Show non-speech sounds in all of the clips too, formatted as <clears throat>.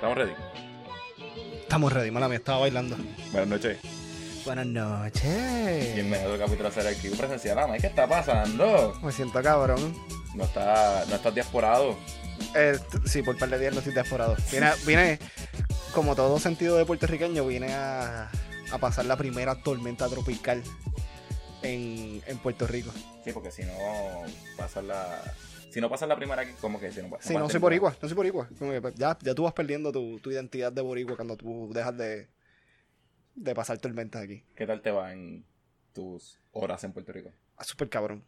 ¿Estamos ready? Estamos ready, mala mía, estaba bailando. Buenas noches. Buenas noches. Bienvenido al capítulo de aquí presencial. Ah, ¿Qué está pasando? Me siento cabrón. No, está, no estás diasporado. Eh, sí, por par de días no estoy desporado. Vine, <laughs> vine, como todo sentido de puertorriqueño, vine a, a pasar la primera tormenta tropical en, en Puerto Rico. Sí, porque si no pasas la... Si no pasas la primera aquí, como que si no pasas Sí, no soy boricua, no soy boricua. Pues, Ya, ya tú vas perdiendo tu, tu identidad de boricua cuando tú dejas de, de pasar tormentas aquí. ¿Qué tal te va en tus horas en Puerto Rico? Ah, súper cabrón.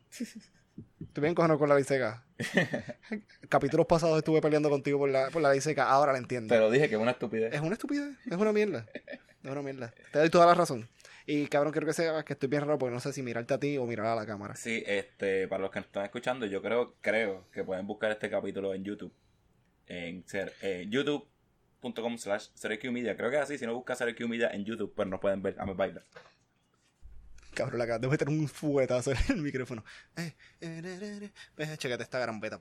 Estoy bien cojonado con la ley seca. <laughs> Capítulos pasados estuve peleando contigo por la, por la ley seca, ahora la entiendo. Te lo dije que es una estupidez. Es una estupidez, es una mierda. Es una mierda. Te doy toda la razón. Y cabrón, quiero que sepas que estoy bien raro porque no sé si mirarte a ti o mirar a la cámara. Sí, este, para los que nos están escuchando, yo creo, creo que pueden buscar este capítulo en YouTube. En ser, eh, youtube.com slash Media. Creo que es así, si no buscas Media en YouTube, pues nos pueden ver a me bailar. Cabrón, le acabas de meter un fuetazo en el micrófono. Eh, eh, eh, eh, eh. Chécate esta gran beta.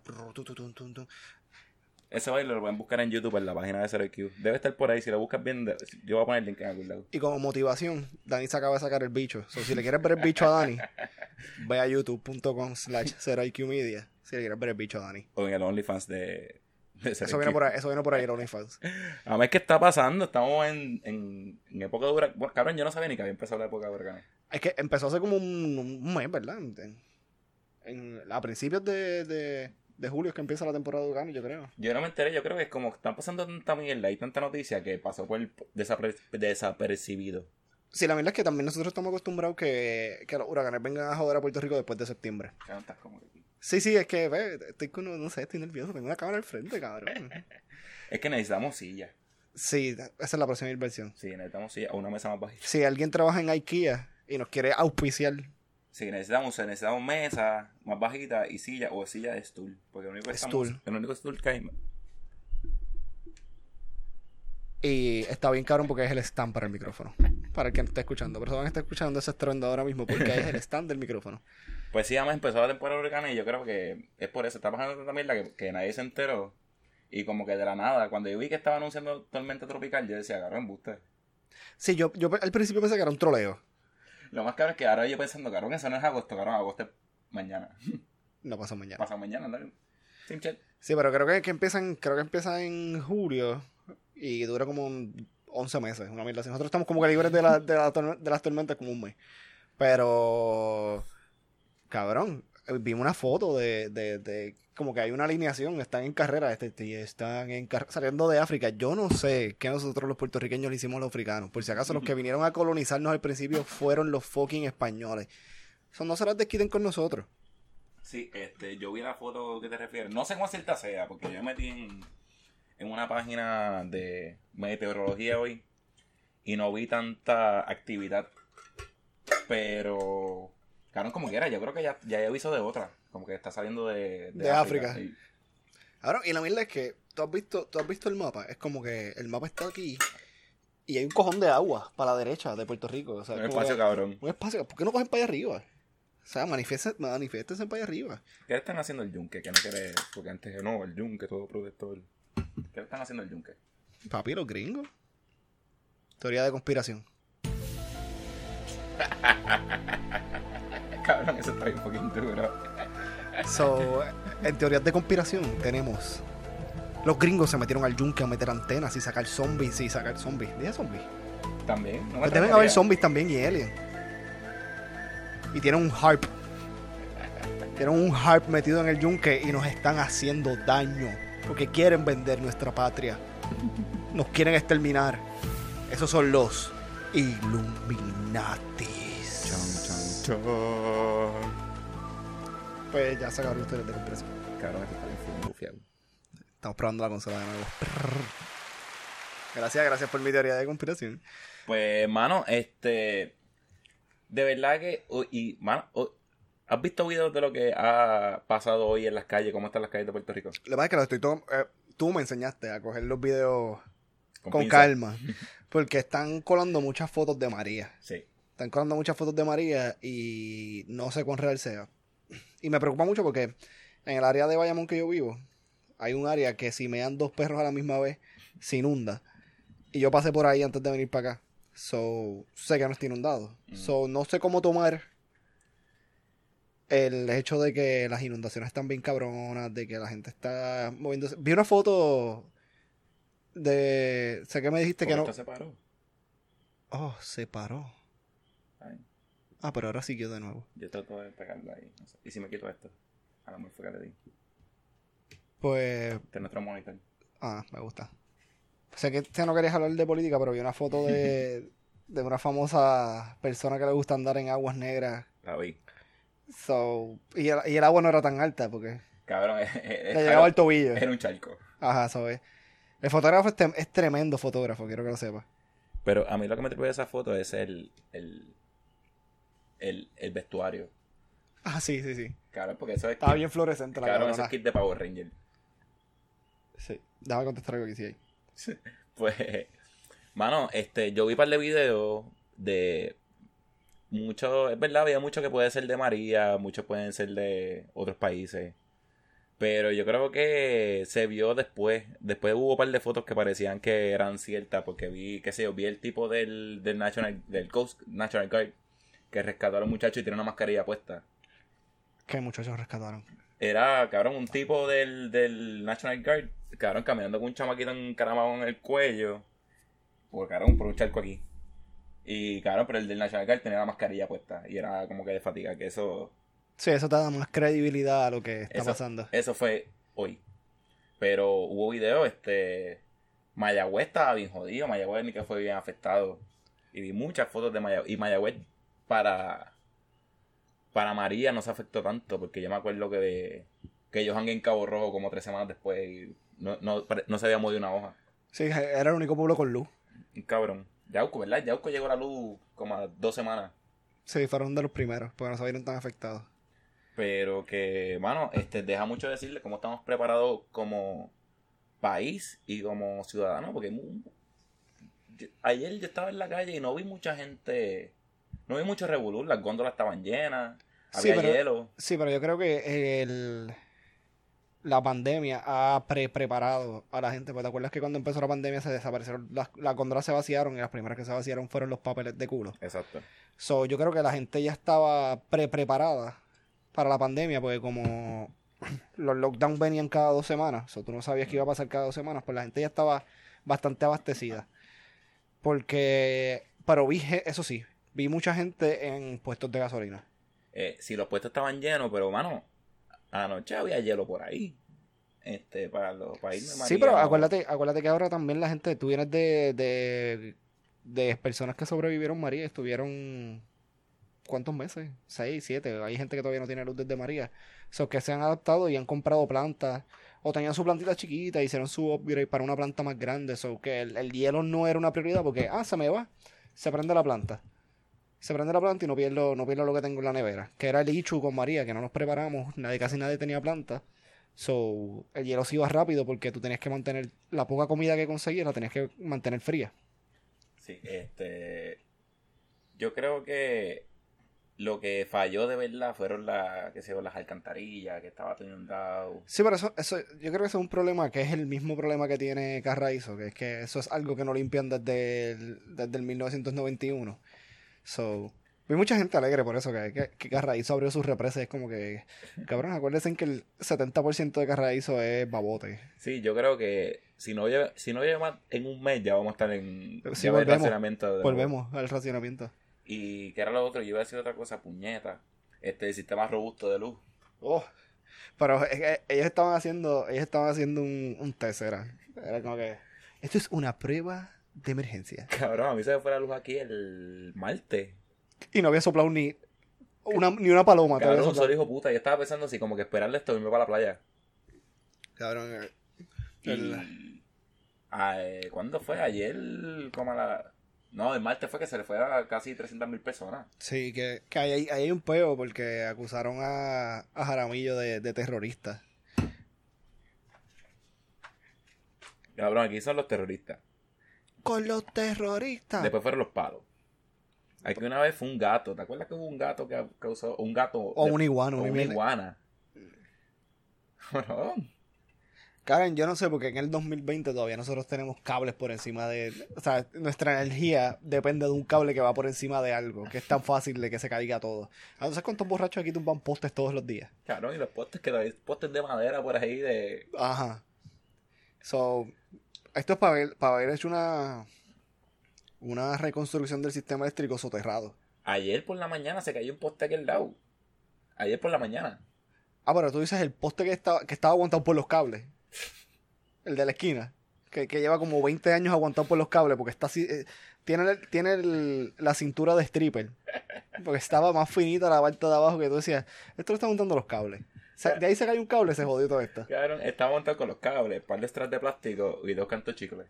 Ese baile lo pueden buscar en YouTube en la página de CeroQ. Debe estar por ahí, si lo buscas bien, yo voy a poner el link en algún lado. Y como motivación, Dani se acaba de sacar el bicho. So, si le quieres ver el bicho a Dani, <laughs> ve a youtube.com slash media si le quieres ver el bicho a Dani. O en el OnlyFans de, de Eso viene por ahí, eso viene por ahí, el OnlyFans. <laughs> A ver qué está pasando. Estamos en, en, en época de. Bueno, cabrón, yo no sabía ni que había empezado la época de huracanes. Es que empezó hace como un, un mes, ¿verdad? En- a principios de, de, de julio es que empieza la temporada de huracanes, yo creo. Yo no me enteré, yo creo que es como están pasando tanta mierda y tanta noticia que pasó por desapre- desapercibido. Sí, la verdad es que también nosotros estamos acostumbrados que, que los huracanes vengan a joder a Puerto Rico después de septiembre. Estás como Sí, sí, es que, ve, estoy con, no sé, estoy nervioso, tengo una cámara al frente, cabrón. <laughs> Es que necesitamos silla. Sí, esa es la próxima inversión. Sí, necesitamos silla o una mesa más bajita. Si alguien trabaja en IKEA y nos quiere auspiciar, Sí, necesitamos, necesitamos mesa más bajita y silla o silla de stool. Porque el único, estamos- Stool. el único stool que hay. y está bien cabrón porque es el stand para el micrófono. Para el que no esté escuchando, pero van a estar escuchando ese estruendo ahora mismo porque es el <laughs> stand del micrófono. Pues sí, además empezó la temporada de huracanes y yo creo que es por eso. Está pasando tanta mierda que, que nadie se enteró. Y como que de la nada, cuando yo vi que estaba anunciando tormenta tropical, yo decía, agarró embuste. Sí, yo, yo al principio pensé que era un troleo. Lo más caro es que ahora yo pensando, cabrón, eso no es agosto, cabrón, agosto es mañana. <laughs> No pasa mañana. Pasa mañana, chat. Sí, pero creo que, que empiezan, creo que empieza en julio y dura como un 11 meses, una mierda. Nosotros estamos como que libres de, la, de, la torme- de las tormentas como un mes. Pero, cabrón, vimos una foto de, de, de como que hay una alineación, están en carrera, este, están en car- saliendo de África. Yo no sé qué nosotros los puertorriqueños le hicimos a los africanos. Por si acaso los que vinieron a colonizarnos al principio fueron los fucking españoles. Eso no se las desquiten con nosotros. Sí, este, yo vi la foto que te refieres. No sé cómo cierta sea, porque yo me metí en, en una página de meteorología hoy y no vi tanta actividad. Pero, claro, como quiera, yo creo que ya, ya hay aviso de otra. Como que está saliendo de, De África. Y- Ahora, y la mierda es que tú has visto, tú has visto el mapa. Es como que el mapa está aquí y hay un cojón de agua para la derecha de Puerto Rico. O sea, un espacio que- cabrón. un espacio. ¿Por qué no cogen para allá arriba? O sea, manifiéstense para allá arriba. ¿Qué le están haciendo el yunque? Que no quiere, porque antes no, el yunque, todo protector. ¿Qué le están haciendo el yunque? Papi, los gringos. Teoría de conspiración. <laughs> <laughs> Cabrón, eso está bien fucking duro. So, en teorías de conspiración tenemos. Los gringos se metieron al yunque a meter antenas y sacar zombies y sacar zombies. Dije zombies. También. No me Pues deben haber zombies también y aliens. Y tienen un harp. Tienen un harp metido en el yunque y nos están haciendo daño. Porque quieren vender nuestra patria. Nos quieren exterminar. Esos son los Illuminatis. Pues ya se acabaron ustedes de conspiración. Cabrón, esto está bien bufiado. Estamos probando la consola de nuevo. Gracias, gracias por mi teoría de conspiración. Pues, mano, este. De verdad que. Y, mano, ¿has visto videos de lo que ha pasado hoy en las calles? ¿Cómo están las calles de Puerto Rico? Lo que pasa es que lo estoy todo, eh, tú me enseñaste a coger los videos con, calma. <laughs> Porque están colando muchas fotos de María. Sí. Están colando muchas fotos de María y no sé cuán real sea. Y me preocupa mucho porque en el área de Bayamón que yo vivo, hay un área que si me dan dos perros a la misma vez, se inunda. Y yo pasé por ahí antes de venir para acá. So, sé que no está inundado. Mm. So, no sé cómo tomar el hecho de que las inundaciones están bien cabronas, de que la gente está moviéndose. Vi una foto de... Sé que me dijiste que no... se paró. Oh, se paró. Ah, pero ahora siguió de nuevo. yo trato de pegarlo ahí. no sé. ¿Y si me quito esto? A lo mejor fue que le di. Pues... Este es nuestro monitor. Ah, me gusta. Sé que sé no querías hablar de política, pero vi una foto de, <laughs> de una famosa persona que le gusta andar en aguas negras. La vi. So, y, el, y el agua no era tan alta porque Cabrón, es, es- es- le llegaba al tobillo. era un charco. Ajá, eso es. El fotógrafo es, es tremendo fotógrafo, quiero que lo sepas. Pero a mí lo que me trae esa foto es el, el, el, el vestuario. Ah, sí, sí, sí. Cabrón, porque eso es Estaba kit- bien fluorescente la Cabrón, eso es kit de Power Ranger. Sí. Déjame contestar algo que sí hay. <laughs> Pues, mano, este, yo vi un par de videos de mucho, es verdad, había mucho que puede ser de María, muchos pueden ser de otros países. Pero yo creo que se vio después. Después hubo un par de fotos que parecían que eran ciertas. Porque vi, qué sé yo, vi el tipo del, del National, del Coast National Guard que rescató a los muchachos y tiene una mascarilla puesta. Que muchachos rescataron. Era, cabrón, un tipo del, del National Guard, cabrón, caminando con un chamaquito encaramado en el cuello. Por, cabrón, por un charco aquí. Y, cabrón, pero el del National Guard tenía la mascarilla puesta. Y era como que de fatiga, que eso, Sí, eso te da más credibilidad a lo que está Eso- pasando. eso fue hoy. Pero hubo video, este, Mayagüez estaba bien jodido, Mayagüez ni que fue bien afectado. Y vi muchas fotos de Mayagüez. Y Mayagüez para, para María no se afectó tanto, porque yo me acuerdo que, de, que ellos han en Cabo Rojo como tres semanas después y no, no, no se había movido una hoja. Sí, era el único pueblo con luz. Cabrón. Yauco, ¿verdad? Yauco llegó a la luz como a dos semanas. Sí, fueron de los primeros, porque no se vieron tan afectados. Pero que, mano, este, deja mucho decirle cómo estamos preparados como país y como ciudadanos, porque ayer yo estaba en la calle y no vi mucha gente, no vi mucho revolú, las góndolas estaban llenas, Sí, había pero- hielo. Sí, pero yo creo que el, la pandemia ha pre preparado a la gente. Pues te acuerdas que cuando empezó la pandemia se desaparecieron, las, las góndolas se vaciaron y las primeras que se vaciaron fueron los papeles de culo. Exacto. So, yo creo que la gente ya estaba pre preparada para la pandemia, porque como <clears throat> los lockdowns venían cada dos semanas, so, tú no sabías que iba a pasar cada dos semanas, pues la gente ya estaba bastante abastecida. Porque, pero vi, eso sí, vi mucha gente en puestos de gasolina. Eh, si los puestos estaban llenos, pero, mano, anoche había hielo por ahí. Este, para los países Sí, pero acuérdate, acuérdate que ahora también la gente, tú vienes de, de, de personas que sobrevivieron María, estuvieron ¿cuántos meses? Seis, siete, hay gente que todavía no tiene luz desde María. So que se han adaptado y han comprado plantas, o tenían su plantita chiquita, hicieron su upgrade para una planta más grande, so que el, el hielo no era una prioridad porque, ah, se me va, se prende la planta. Se prende la planta y no pierdo, no pierdo lo que tengo en la nevera. Que era el Ichu con María, que no nos preparamos, nadie, casi nadie tenía planta. So, el hielo se iba rápido porque tú tenías que mantener la poca comida que conseguías, la tenías que mantener fría. Sí, este. Yo creo que lo que falló de verdad fueron la, sé yo, las alcantarillas, que estaba todo inundado. Sí, pero eso, eso, yo creo que eso es un problema que es el mismo problema que tiene Carraízo, que es que eso es algo que no limpian desde el, desde el 1991. So, vi mucha gente alegre por eso, que, que, que Carraízo abrió sus represas. Es como que, cabrón, acuérdense que el 70% de Carraízo es babote. Sí, yo creo que si no si no lleva más en un mes ya vamos a estar en Sí, ya va el volvemos. racionamiento de nuevo. Volvemos al racionamiento. Y que era lo otro, yo iba a decir otra cosa, puñeta. Este, el sistema robusto de luz. Oh, pero es que ellos estaban haciendo, ellos estaban haciendo un, un test, era. Era como que, esto es una prueba de emergencia. Cabrón, a mí se me fue la luz aquí el martes. Y no había soplado ni una, ni una paloma. Cabrón, solo hijo puta. Yo estaba pensando así, como que esperarle esto y irme para la playa. Cabrón, eh, Y... El- eh, ¿Cuándo fue? Ayer, como a la... No, el martes fue que se le fue a casi 300 mil personas. sí, que, que ahí, hay- ahí hay un peo porque acusaron a, a Jaramillo de, de terrorista. Cabrón, aquí son los terroristas. Con los terroristas. Después fueron los palos. Aquí una vez fue un gato. ¿Te acuerdas que hubo un gato que causó... Un gato... o de- un iguano. o una iguana. Cabrón. Karen, yo no sé, porque en el 2020 todavía nosotros tenemos cables por encima de... O sea, nuestra energía depende de un cable que va por encima de algo, que es tan fácil de que se caiga todo. Entonces, ¿cuántos borrachos aquí tumban postes todos los días? Claro, y los postes que hay postes de madera por ahí de... Ajá. So, esto es para haber, para haber hecho una, una reconstrucción del sistema eléctrico soterrado. Ayer por la mañana se cayó un poste aquí al lado. Ayer por la mañana. Ah, pero tú dices el poste que estaba, que estaba aguantado por los cables. El de la esquina. Que, que lleva como 20 años aguantado por los cables porque está así. eh, tiene tiene el- la cintura de stripper. Porque estaba más finita la parte de abajo que tú decías, esto lo están montando los cables. De ahí se cae un cable, se jodió todo esto. Cabrón, estaba montado con los cables, par de straps de plástico y dos cantos chicles.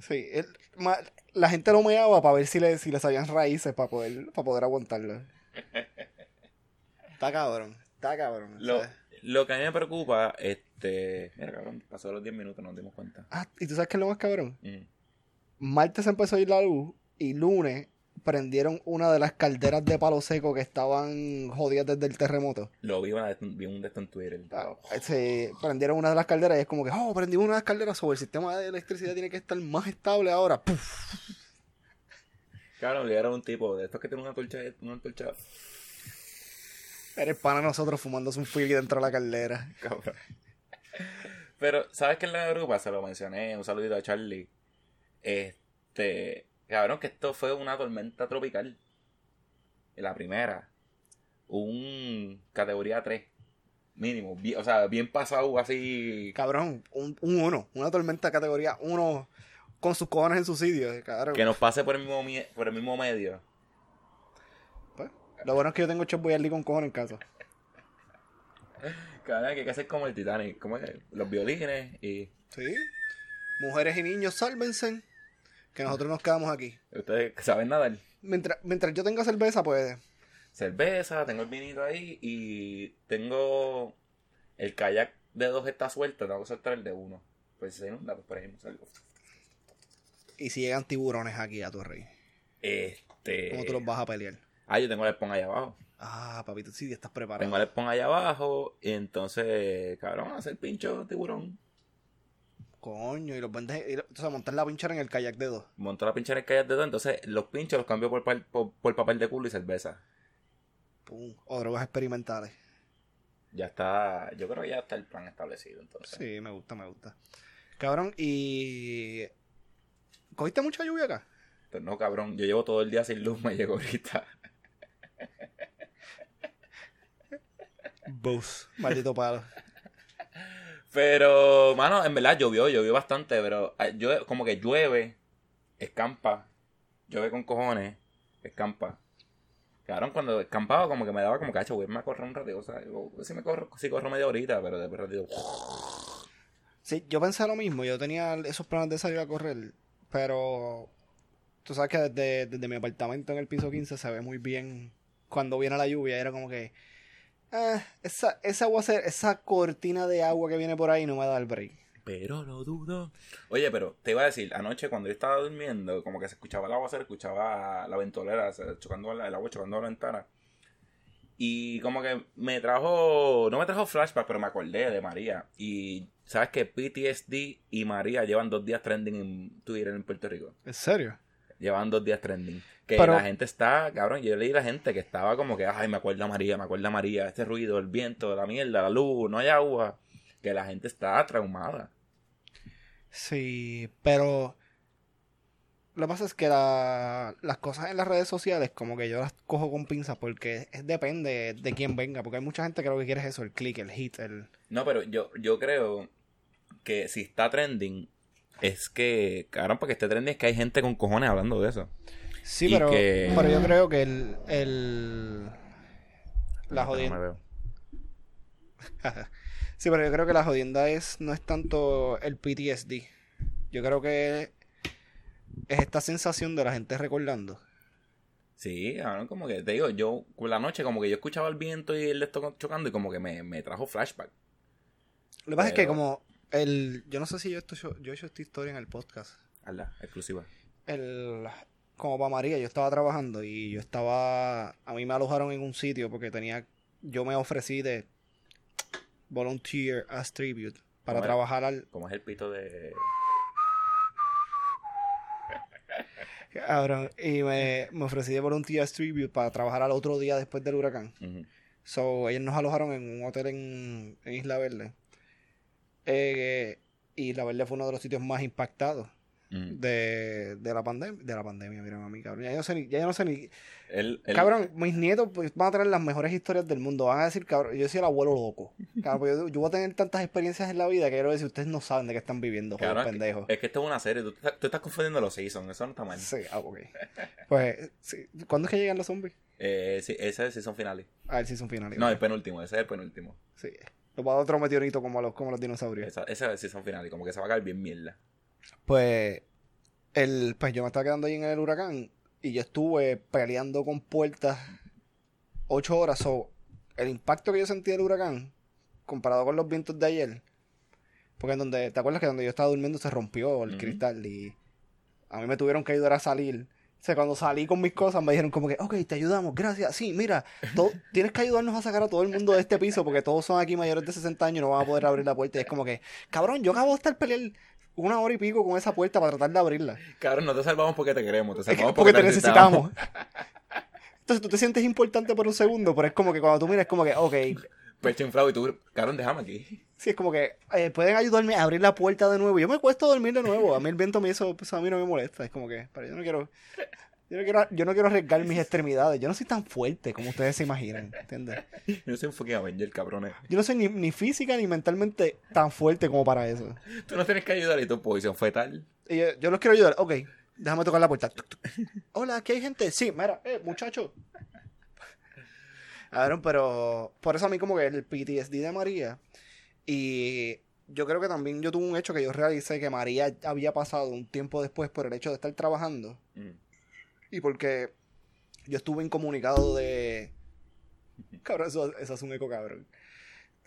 Sí, el- ma- la gente lo meaba para ver si le, si le salían raíces para poder, para poder aguantarlo. Está cabrón, está cabrón. Lo, lo que a mí me preocupa, este... Mira, cabrón, pasó los 10 minutos, nos dimos cuenta. Ah, y tú sabes qué es lo más cabrón. Mm. Martes empezó a ir la luz y lunes prendieron una de las calderas de palo seco que estaban jodidas desde el terremoto. Lo vi, una, vi un de esto en Twitter. Ah, Se prendieron una de las calderas y es como que, oh, prendimos una de las calderas sobre el sistema de electricidad tiene que estar más estable ahora. ¡Puf! Le era un tipo de estos que tiene una antorcha Eres pana nosotros fumándose un fili dentro de la caldera. Cabrón. Pero, ¿sabes qué es la grupa? Se lo mencioné, un saludito a Charlie. Este, cabrón, que esto fue una tormenta tropical. La primera. Un categoría 3. Mínimo. Bien- o sea, bien pasado así. Cabrón, un, un uno, una tormenta categoría 1 con sus cojones en su sitio, cabrón. Que nos pase por el mismo, mie- por el mismo medio. Pues, lo bueno es que yo tengo Chef con cojones en casa. Cabrón, que hay que hacer como el Titanic. Como los violines y. Sí. Mujeres y niños, sálvense. Que nosotros nos quedamos aquí. Ustedes saben nadar. Mientras, mientras yo tenga cerveza, pues. cerveza, tengo el vinito ahí y tengo el kayak de dos está suelto, tengo que soltar el de uno. Pues si se inunda, pues por ahí me salgo. Y si llegan tiburones aquí a tu rey. Este. ¿Cómo tú los vas a pelear? Ah, yo tengo el spawn allá abajo. Ah, papito, sí, estás preparado. Tengo el spawn allá abajo. Y entonces, cabrón, hacer pincho tiburón. Coño, y los vendes. y o sea, montar la pinchera en el kayak de dos. Monto la pincha en el kayak de dos. Entonces, los pinchos los cambio por, por, por papel de culo y cerveza. Pum. O drogas experimentales. Ya está. Yo creo que ya está el plan establecido. Entonces, Sí, me gusta, me gusta. Cabrón, y. ¿Cogiste mucha lluvia acá? Pero no, cabrón, yo llevo todo el día sin luz, <laughs> me llegó ahorita. Bus. Maldito palo. Pero, mano, en verdad llovió, llovió bastante, pero ah, llueve- como que llueve, escampa, llueve con cojones, escampa. Cabrón, cuando escampaba como que me daba como cacho, voy a correr un ratito, o sea, digo, si me corro, si corro media horita, pero después ratito, Sí, yo pensé lo mismo. Yo tenía esos planes de salir a correr. Pero. Tú sabes que desde, desde mi apartamento en el piso 15 se ve muy bien cuando viene la lluvia. Era como que. Ah, esa, esa aguacero- esa cortina de agua que viene por ahí no me da el break. pero no dudo. Oye, pero te iba a decir, anoche cuando yo estaba durmiendo, como que se escuchaba el agua, se escuchaba la ventolera, chocando la- el agua chocando la ventana. Y como que me trajo, no me trajo flashback, pero me acordé de María. Y sabes que PTSD y María llevan dos días trending en Twitter en Puerto Rico. ¿En serio? Llevan dos días trending. Que Pero- la gente está, cabrón, yo leí la gente que estaba como que, ay, me acuerda a María, me acuerda a María, este ruido, el viento, la mierda, la luz, no hay agua. Que la gente está traumada. Sí, pero. Lo que pasa es que la- las cosas en las redes sociales, como que yo las cojo con pinzas porque es- depende de quién venga. Porque hay mucha gente que lo que quiere es eso: el click, el hit, el. No, pero yo, yo creo que si está trending, es que, cabrón, para que esté trending es que hay gente con cojones hablando de eso. Sí, pero, que- pero yo creo que el. el la jodienda. <laughs> sí, pero yo creo que la jodienda es no es tanto el PTSD. Yo creo que es esta sensación de la gente recordando. Sí, como que te digo, yo, por la noche, como que yo escuchaba el viento y el esto chocando y como que me, me trajo flashback. Lo que pasa es que como el yo no sé si yo esto yo he hecho esta historia en el podcast. Ala, exclusiva. El como para María, yo estaba trabajando y yo estaba a mí me alojaron en un sitio porque tenía yo me ofrecí de volunteer as tribute para trabajar al... ¿Cómo es el pito de. Cabrón, y me, me ofrecí de Volunteers Tribute para trabajar al otro día después del huracán. So, ellos nos alojaron en un hotel en, en Isla Verde. Eh, y Isla Verde fue uno de los sitios más impactados De, de la pandemia. De la pandemia, mira, mami, cabrón. Ya yo no sé ni, ya yo no sé ni. Cabrón, mis nietos pues, van a tener las mejores historias del mundo. Van a decir, cabrón, yo soy el abuelo loco. <laughs> Cabrón, pues, yo, yo voy a tener tantas experiencias en la vida que quiero decir, ustedes no saben de qué están viviendo, joder, cabrón, pendejos. es que esto es una serie. Tú, estás- tú estás confundiendo los seasons. Eso no está mal. Sí, ah, ok. Pues, sí. ¿cuándo es que llegan los zombies? Eh, sí, ese es season finales. A ver si son finales. No, el penúltimo. Ese es el penúltimo. Sí. Nos va a dar otro meteorito como los, como los dinosaurios. Esa- Ese es el season final. Y como que se va a caer bien mierda. Pues, el, pues yo me estaba quedando ahí en el huracán y yo estuve peleando con puertas ocho horas. So, el impacto que yo sentí del huracán, comparado con los vientos de ayer, porque en donde, ¿te acuerdas que donde yo estaba durmiendo se rompió el cristal y a mí me tuvieron que ayudar a salir? O sea, cuando salí con mis cosas me dijeron como que, ok, te ayudamos, gracias. Sí, mira, <laughs> tienes que ayudarnos a sacar a todo el mundo de este piso porque todos son aquí mayores de 60 años y no van a poder abrir la puerta. Y es como que, cabrón, yo acabo de estar peleando una hora y pico con esa puerta para tratar de abrirla. Cabrón, no te salvamos porque te queremos. Te salvamos porque te necesitamos. <laughs> Entonces tú te sientes importante por un segundo, pero es como que cuando tú miras es como que, ok, <laughs> Pecho inflado y tú, cabrón, déjame aquí. sí, es como que eh, pueden ayudarme a abrir la puerta de nuevo. Yo me cuesta dormir de nuevo. A mí el viento me hizo, pues a mí no me molesta. Es como que, pero yo no quiero, yo no quiero, yo no quiero arriesgar mis <laughs> extremidades. Yo no soy tan fuerte como ustedes se imaginan, ¿entiendes? <laughs> Yo soy un fucking Avenger, cabrones. Yo no soy ni, ni física ni mentalmente tan fuerte como para eso. Tú no tienes que ayudar y tu posición fetal. Y yo, yo los quiero ayudar. Ok, déjame tocar la puerta. Hola, aquí hay gente. Sí, mira, eh, muchacho. Cabrón, pero por eso a mí como que el PTSD de María y yo creo que también yo tuve un hecho que yo realicé que María había pasado un tiempo después por el hecho de estar trabajando Mm. Y porque yo estuve incomunicado de... Cabrón, eso, eso es un eco cabrón.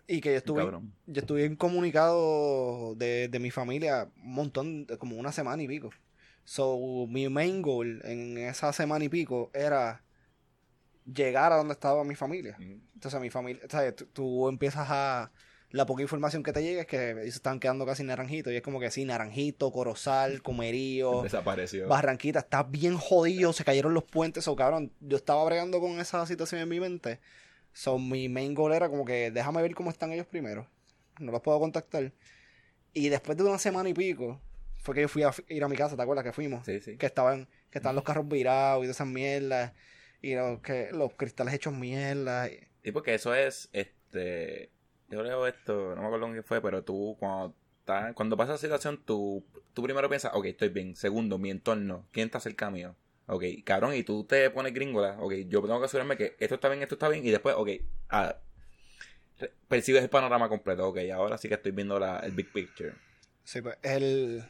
Y que yo estuve, Cabrón. yo estuve incomunicado de, de mi familia un montón, como una semana y pico. So, mi main goal en esa semana y pico era llegar a donde estaba mi familia. Mm. Entonces, mi familia, ¿sabes? Tú, tú empiezas a. La poca información que te llega es que ellos están quedando casi naranjitos. Y es como que sí, naranjito, corozal, comerío. Desapareció. Barranquita está bien jodido, se cayeron los puentes, o cabrón, yo estaba bregando con esa situación en mi mente. So, mi main goal era como que déjame ver cómo están ellos primero. No los puedo contactar. Y después de una semana y pico, fue que yo fui a ir a mi casa, ¿te acuerdas que fuimos? Sí, sí. Que estaban, que estaban los carros virados y todas esas mierdas. Y los, que, los cristales hechos mierda. y- Sí, porque eso es, este, yo leo esto, no me acuerdo qué fue, pero tú cuando estás- cuando pasa la situación, tú, tú primero piensas, ok, estoy bien. Segundo, mi entorno, ¿quién está cerca mío? Ok, cabrón, y tú te pones gringola, ok, yo tengo que asegurarme que esto está bien, esto está bien, y después, ok, ah, percibes el panorama completo, ok, ahora sí que estoy viendo la, el big picture. Sí, pues, el...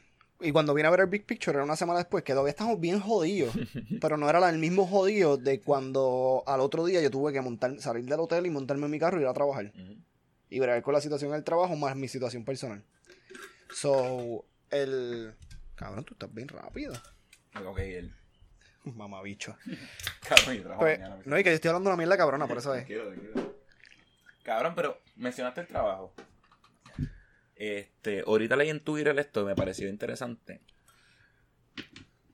Y cuando vine a ver el Big Picture, era una semana después, que todavía estamos bien jodidos. <laughs> pero no era el mismo jodido de cuando al otro día yo tuve que montar, salir del hotel y montarme en mi carro y ir a trabajar. Y ver con la situación del trabajo más mi situación personal. So, el... Cabrón, tú estás bien rápido. Ok, el <laughs> Mamabicho. cabrón, yo trabajo Pues, mañana, no, y que yo estoy hablando una mierda cabrona, por eso es. Tranquilo, tranquilo. Cabrón, pero mencionaste el trabajo. Este, ahorita leí en Twitter esto, me pareció interesante.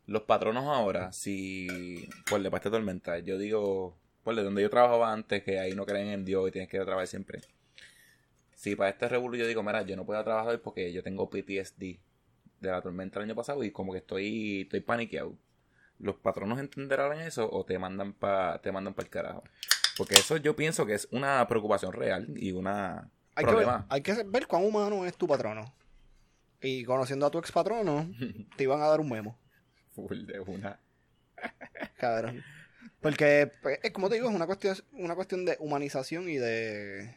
Los patronos ahora, si por de parte tormenta, yo digo, por de donde yo trabajaba antes, que ahí no creen en Dios y tienes que ir a trabajar siempre. Si para este revuelo yo digo, mira, yo no puedo trabajar hoy porque yo tengo PTSD de la tormenta el año pasado y como que estoy, estoy paniqueado. ¿Los patronos entenderán eso o te mandan para te mandan para el carajo? Porque eso yo pienso que es una preocupación real y una Hay que, ver, problema. hay que ver cuán humano es tu patrono. Y conociendo a tu ex patrono, <laughs> te iban a dar un memo. Full de una. <laughs> Cabrón. Porque, pues, es como te digo, es una cuestión, una cuestión de humanización y de.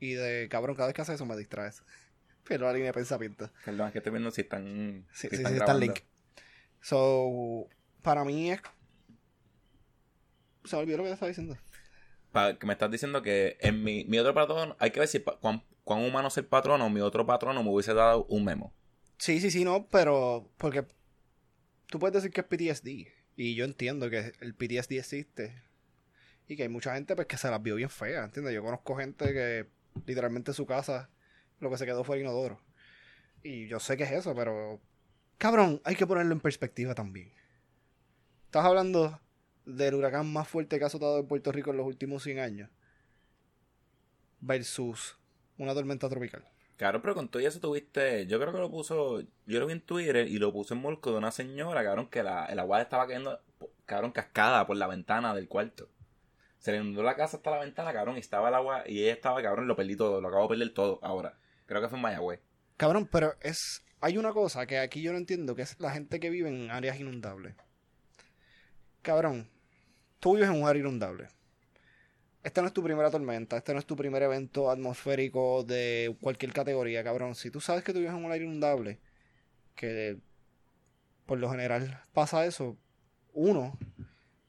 Y de, cabrón, cada vez que haces eso me distraes. <laughs> Pero la línea de pensamiento. Perdón, es que estoy viendo si están. Sí, si sí, están sí, está el grabando. link. So, para mí es. Se me olvidó lo que estaba diciendo. Pa- que me estás diciendo que en mi, mi otro patrón, hay que ver si cuán, cuán humano es el patrono o mi otro patrono me hubiese dado un memo. Sí, sí, sí, no, pero. Porque. Tú puedes decir que es PTSD. Y yo entiendo que el PTSD existe. Y que hay mucha gente pues que se las vio bien feas, ¿entiendes? Yo conozco gente que literalmente su casa lo que se quedó fue el inodoro. Y yo sé que es eso, pero. Cabrón, hay que ponerlo en perspectiva también. Estás hablando del huracán más fuerte que ha azotado en Puerto Rico en los últimos 100 años. Versus una tormenta tropical. Claro, pero con todo eso tuviste. Yo creo que lo puso. Yo lo vi en Twitter y lo puso en molco de una señora, cabrón, que la, el agua estaba cayendo, cabrón, cascada por la ventana del cuarto. Se le inundó la casa hasta la ventana, cabrón, y estaba el agua y ella estaba, cabrón, lo perdí todo, lo acabo de perder todo ahora. Creo que fue en Mayagüez. Cabrón, pero es. Hay una cosa que aquí yo no entiendo, que es la gente que vive en áreas inundables. Cabrón, tú vives en un área inundable. Esta no es tu primera tormenta, este no es tu primer evento atmosférico de cualquier categoría, cabrón. Si tú sabes que tú vives en un área inundable, que por lo general pasa eso, uno,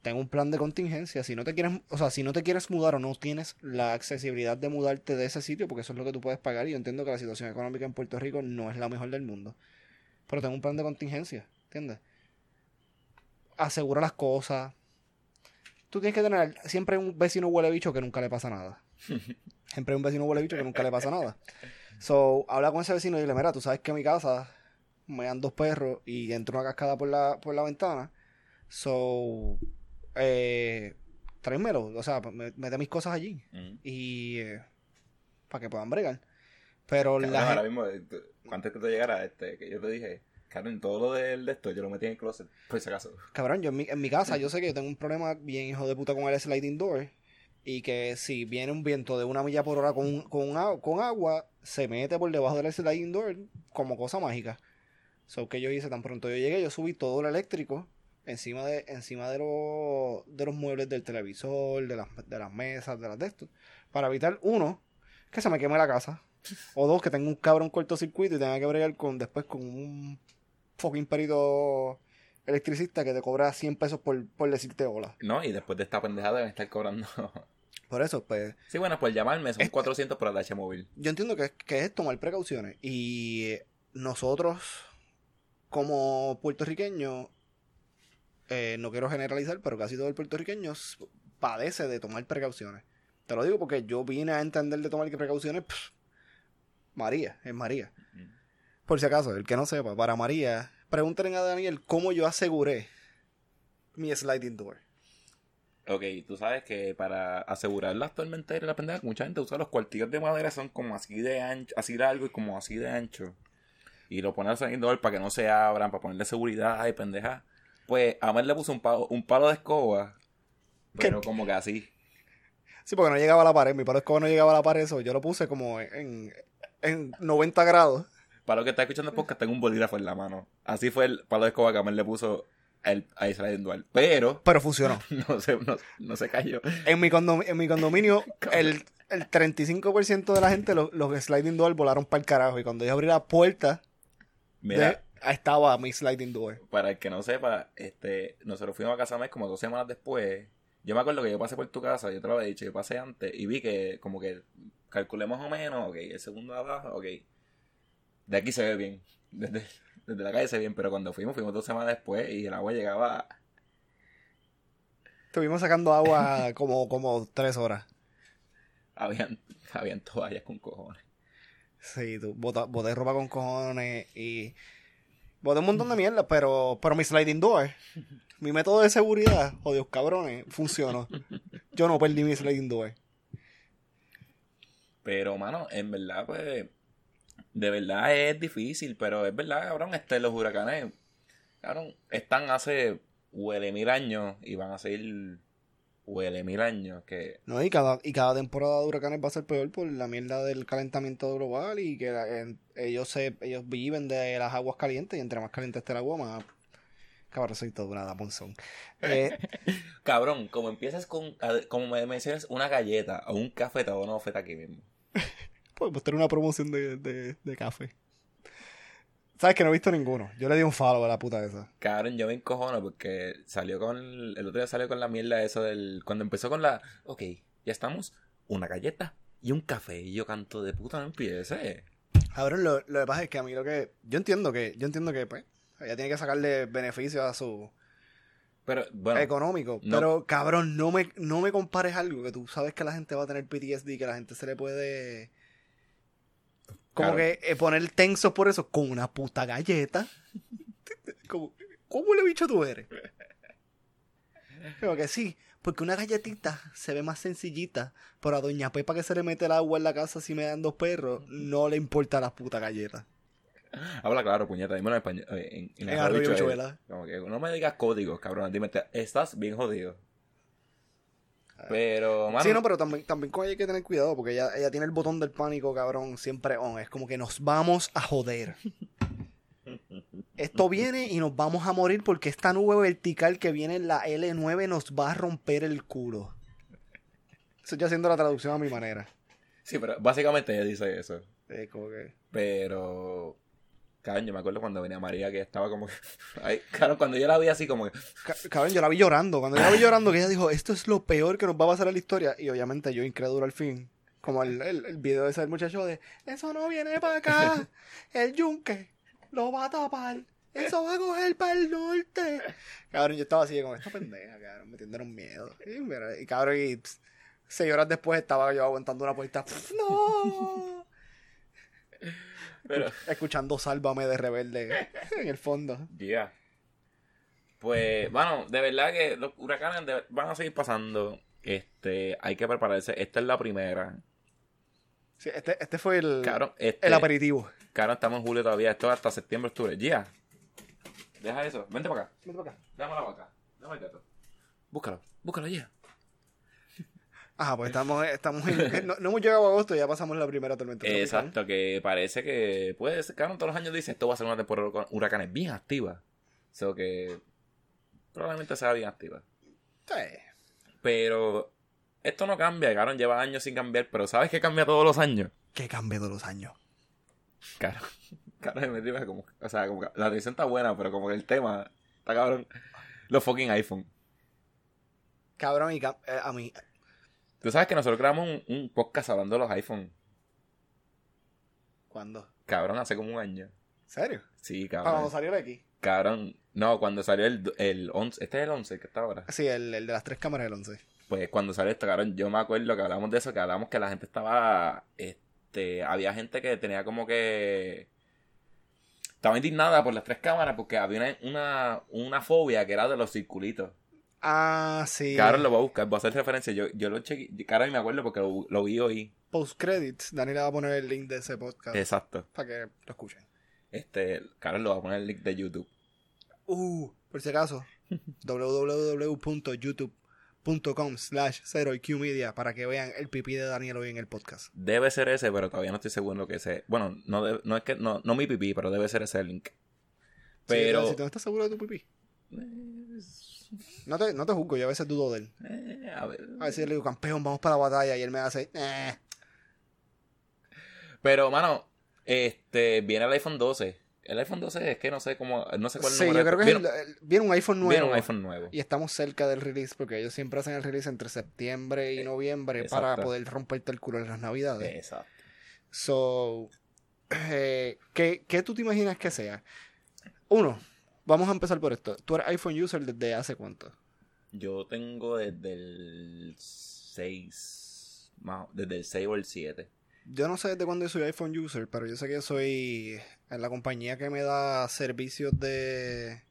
ten un plan de contingencia. Si no te quieres, o sea, si no te quieres mudar o no tienes la accesibilidad de mudarte de ese sitio, porque eso es lo que tú puedes pagar, y yo entiendo que la situación económica en Puerto Rico no es la mejor del mundo. Pero ten un plan de contingencia, ¿entiendes? Asegura las cosas. Tú tienes que tener siempre un vecino huele bicho que nunca le pasa nada. <laughs> Siempre hay un vecino huele bicho que nunca le pasa nada. So, habla con ese vecino y dile, mira, tú sabes que en mi casa me dan dos perros y entra una cascada por la, por la ventana. So, eh, tráemelo, o sea, me- mete mis cosas allí y eh, para que puedan bregar. Pero Cabrón, la ahora mismo, eh, tú- antes que te llegara, este, que yo te dije, cabrón, todo lo del de esto yo lo metí en el closet, por si acaso. cabrón, yo en mi, en mi casa yo sé que yo tengo un problema bien hijo de puta con el sliding door y que si viene un viento de una milla por hora con, con, con agua, se mete por debajo del sliding door como cosa mágica. So que yo hice tan pronto yo llegué, yo subí todo lo eléctrico encima de encima de, los de los muebles del televisor, de las, de las mesas, de las de estos, para evitar uno que se me queme la casa o dos que tenga un cabrón cortocircuito y tenga que bregar con después con un fucking perito electricista que te cobra 100 pesos por, por decirte hola. No, y después de esta pendejada deben estar cobrando. <laughs> Por eso, pues, sí, bueno, por llamarme son Este- 400 por la H móvil. yo entiendo que, que es tomar precauciones. Y nosotros, como puertorriqueños, eh, no quiero generalizar, pero casi todo el puertorriqueño padece de tomar precauciones. Te lo digo porque yo vine a entender de tomar precauciones. pff, María, es María. Mm. Por si acaso, el que no sepa, para María, pregúntenle a Daniel cómo yo aseguré mi sliding door. Ok, tú sabes que para asegurar las tormenteras y la pendeja, mucha gente usa los cuartillos de madera, son como así de ancho, así largo y como así de ancho. Y lo pone al salidor para que no se abran, para ponerle seguridad y pendeja. Pues a Mel le puso un palo, un palo de escoba, pero como que así. Sí, porque no llegaba a la pared. Mi palo de escoba no llegaba a la pared. Eso yo lo puse como en, en 90 grados. Para lo que está escuchando el podcast, tengo un bolígrafo en la mano. Así fue el palo de escoba que Amel le puso el, a Israel Dual. Pero <laughs> Pero funcionó. <laughs> no se, no, no se cayó. En mi, condom- en mi condominio, <laughs> el, el 35% de la gente, los, los sliding door volaron para el carajo. Y cuando yo abrí la puerta, Mira, estaba mi sliding door. para el que no sepa, este, nosotros fuimos a casa mes como dos semanas después. Yo me acuerdo que yo pasé por tu casa, yo te lo había dicho, yo pasé antes y vi que como que calculé más o menos, ok, el segundo de abajo, ok. De aquí se ve bien, <laughs> desde, desde la calle se ve bien, pero cuando fuimos, fuimos dos semanas después y el agua llegaba, Estuvimos sacando agua <laughs> como, como tres horas. habían, habían toallas con cojones. Sí, tú, boté ropa con cojones y boté un montón de mierda, pero, pero mi sliding door, mi método de seguridad, jodidos cabrones, funcionó. Yo no perdí mi sliding door. Pero, mano, en verdad, pues, de verdad es difícil, pero es verdad, cabrón, este, los huracanes, cabrón, están hace huele mil años y van a seguir huele mil años, que, No, y cada, y cada temporada de huracanes va a ser peor por la mierda del calentamiento global y que la- en- ellos se ellos viven de las aguas calientes y entre más caliente esté el agua, más cabrón, soy todo una monzón. Eh, <laughs> cabrón, como empiezas con, como me mencionas una galleta o un café, te hago una oferta aquí mismo. podemos <laughs> tener una promoción de, de, de café. Sabes que no he visto ninguno. Yo le di un follow a la puta esa. Cabrón, yo me encojono porque salió con, el otro día salió con la mierda eso del, cuando empezó con la, ok, ya estamos, una galleta y un café, y yo canto de puta, no empiece. Cabrón, lo, lo que pasa es que a mí lo que. Yo entiendo que, yo entiendo que, pues, ella tiene que sacarle beneficios a su Pero, bueno, económico. no. Pero, cabrón, no me, no me compares algo que tú sabes que la gente va a tener PTSD, que la gente se le puede. Como Claro. que eh, poner tenso por eso con una puta galleta. <laughs> Como, ¿Cómo le bicho tú eres? Como que sí, porque una galletita se ve más sencillita, pero a Doña Pepa que se le mete el agua en la casa si me dan dos perros, no le importa la puta galleta. Habla claro, puñeta, dímelo en español. eh, En, en En habichuela. Como que no me digas códigos, cabrón. Dime, estás bien jodido. Pero, mano, Sí, no, pero también, también con ella hay que tener cuidado, porque ella, ella tiene el botón del pánico, cabrón, siempre on. Es como que nos vamos a joder. <laughs> Esto viene y nos vamos a morir porque esta nube vertical que viene en la L9 nos va a romper el culo. Estoy yo haciendo la traducción a mi manera. sí, pero básicamente ella dice eso. Eh, como que... Pero, cabrón, yo me acuerdo cuando venía María que estaba como que. <laughs> Ay, cuando yo la vi así como que. Ca- Cabrón, yo la vi llorando. Cuando yo la vi llorando, que ella dijo, esto es lo peor que nos va a pasar en la historia. Y obviamente yo incrédulo al fin. Como el, el, el video ese del muchacho de, eso no viene para acá. <laughs> El yunque lo va a tapar. Eso va a coger para el norte. Cabrón, yo estaba así como, esta pendeja, cabrón, metiéndole un miedo. Y cabrón, y pss, seis horas después estaba yo aguantando una puerta. "Pff, ¡No! Pero, <laughs> Escuchando Sálvame de Rebelde en el fondo. ya. Pues, bueno, de verdad que los huracanes de- van a seguir pasando. Este, hay que prepararse. Esta es la primera. Sí, este, este fue el, este, el aperitivo. cabrón, estamos en julio todavía. Esto es hasta septiembre, octubre. Ya. Deja eso. Vente para acá. Vente para acá. Dame la vaca. Dame el gato. Búscalo. Búscalo ya. Ajá, pues <laughs> estamos, estamos en, no, no hemos llegado a agosto y ya pasamos la primera tormenta. Exacto, que parece que puede ser, cabrón, todos los años dice esto va a ser una temporada con huracanes bien activa. O sea que probablemente sea bien activa. Sí. Pero esto no cambia, cabrón, lleva años sin cambiar, pero ¿sabes qué cambia todos los años? Que cambie de los años. Claro, <laughs> claro, me río como, o sea, como que la tradición está buena, pero como que el tema está cabrón. Los fucking iPhone. Cabrón, y cam- eh, a mí. Tú sabes que nosotros grabamos un, un podcast hablando de los iPhone, ¿Cuándo? cabrón, hace como un año. ¿Serio? Sí, Ah, cuando cabrón. salió el X. Cabrón, no, cuando salió el, el 11, este es el 11 que está ahora. Sí, el, el de las tres cámaras del 11. Pues cuando salió esto, cabrón, yo me acuerdo que hablamos de eso, que hablamos que la gente estaba, este, había gente que tenía como que, estaba indignada por las tres cámaras porque había una, una, una fobia que era de los circulitos. Ah, sí. Cabrón, lo voy a buscar, voy a hacer referencia, yo, yo lo chequeé, cabrón, y me acuerdo porque lo, lo vi hoy. Post credits. Dani le va a poner el link de ese podcast. Exacto. Para que lo escuchen. Este, cabrón, lo voy a poner el link de YouTube. Uh, por si acaso. <laughs> www.youtube.com slash 0IQ Media para que vean el pipí de Daniel hoy en el podcast. Debe ser ese, pero todavía no estoy seguro lo que ese. Bueno, no, debe- no es que, no, no mi pipí, pero debe ser ese el link. Pero... Si tú no estás seguro de tu pipí. No te, no te juzgo, yo a veces dudo de él. Eh, a ver. A veces le digo, campeón, vamos para la batalla. Y él me hace, eh. Pero, mano, este, viene el iPhone 12. El iPhone 12 es que no sé cómo, no sé cuál Sí, número yo creo que es viene, el- el- viene un iPhone nuevo. viene un iPhone nuevo. Y estamos cerca del release porque ellos siempre hacen el release entre septiembre y noviembre exacto. para poder romperte el culo en las navidades. Exacto. So, eh, ¿qué, qué tú te imaginas que sea? Uno, vamos a empezar por esto. ¿Tú eres iPhone user desde hace cuánto? Yo tengo desde el 6, más- desde el 6 o el 7. Yo no sé desde cuándo soy iPhone user, pero yo sé que soy en la compañía que me da servicios de,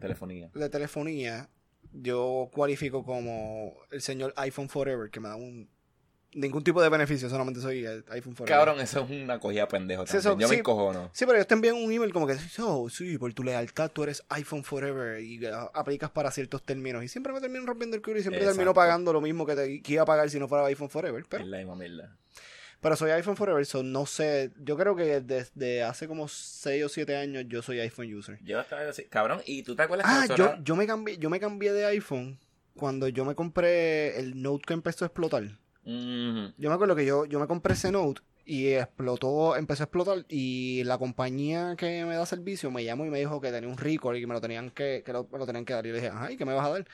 Telefonía. de telefonía. Yo cualifico como el señor iPhone Forever, que me da un ningún tipo de beneficio, solamente soy el iPhone Forever. Cabrón, eso es una cogida pendejo Sí, eso- Yo me sí. encojono. Sí, pero ellos te envían un email como que, oh, sí, por tu lealtad tú eres iPhone Forever y uh, aplicas para ciertos términos. Y siempre me termino rompiendo el culo y siempre Exacto. termino pagando lo mismo que, te, que iba a pagar si no fuera iPhone Forever. Pero, Es la misma mierda. pero soy iPhone Forever, so no sé. Yo creo que desde hace como 6 o 7 años yo soy iPhone user. Yo estaba así, cabrón, ¿y tú te acuerdas Ah, que yo, yo, me cambié, yo me cambié de iPhone cuando yo me compré el Note que empezó a explotar. Yo me acuerdo que yo, yo me compré ese Note y explotó, empezó a explotar y la compañía que me da servicio me llamó y me dijo que tenía un record y que me lo tenían que, que lo, me lo tenían que dar. Y yo le dije, ajá, ¿y qué me vas a dar?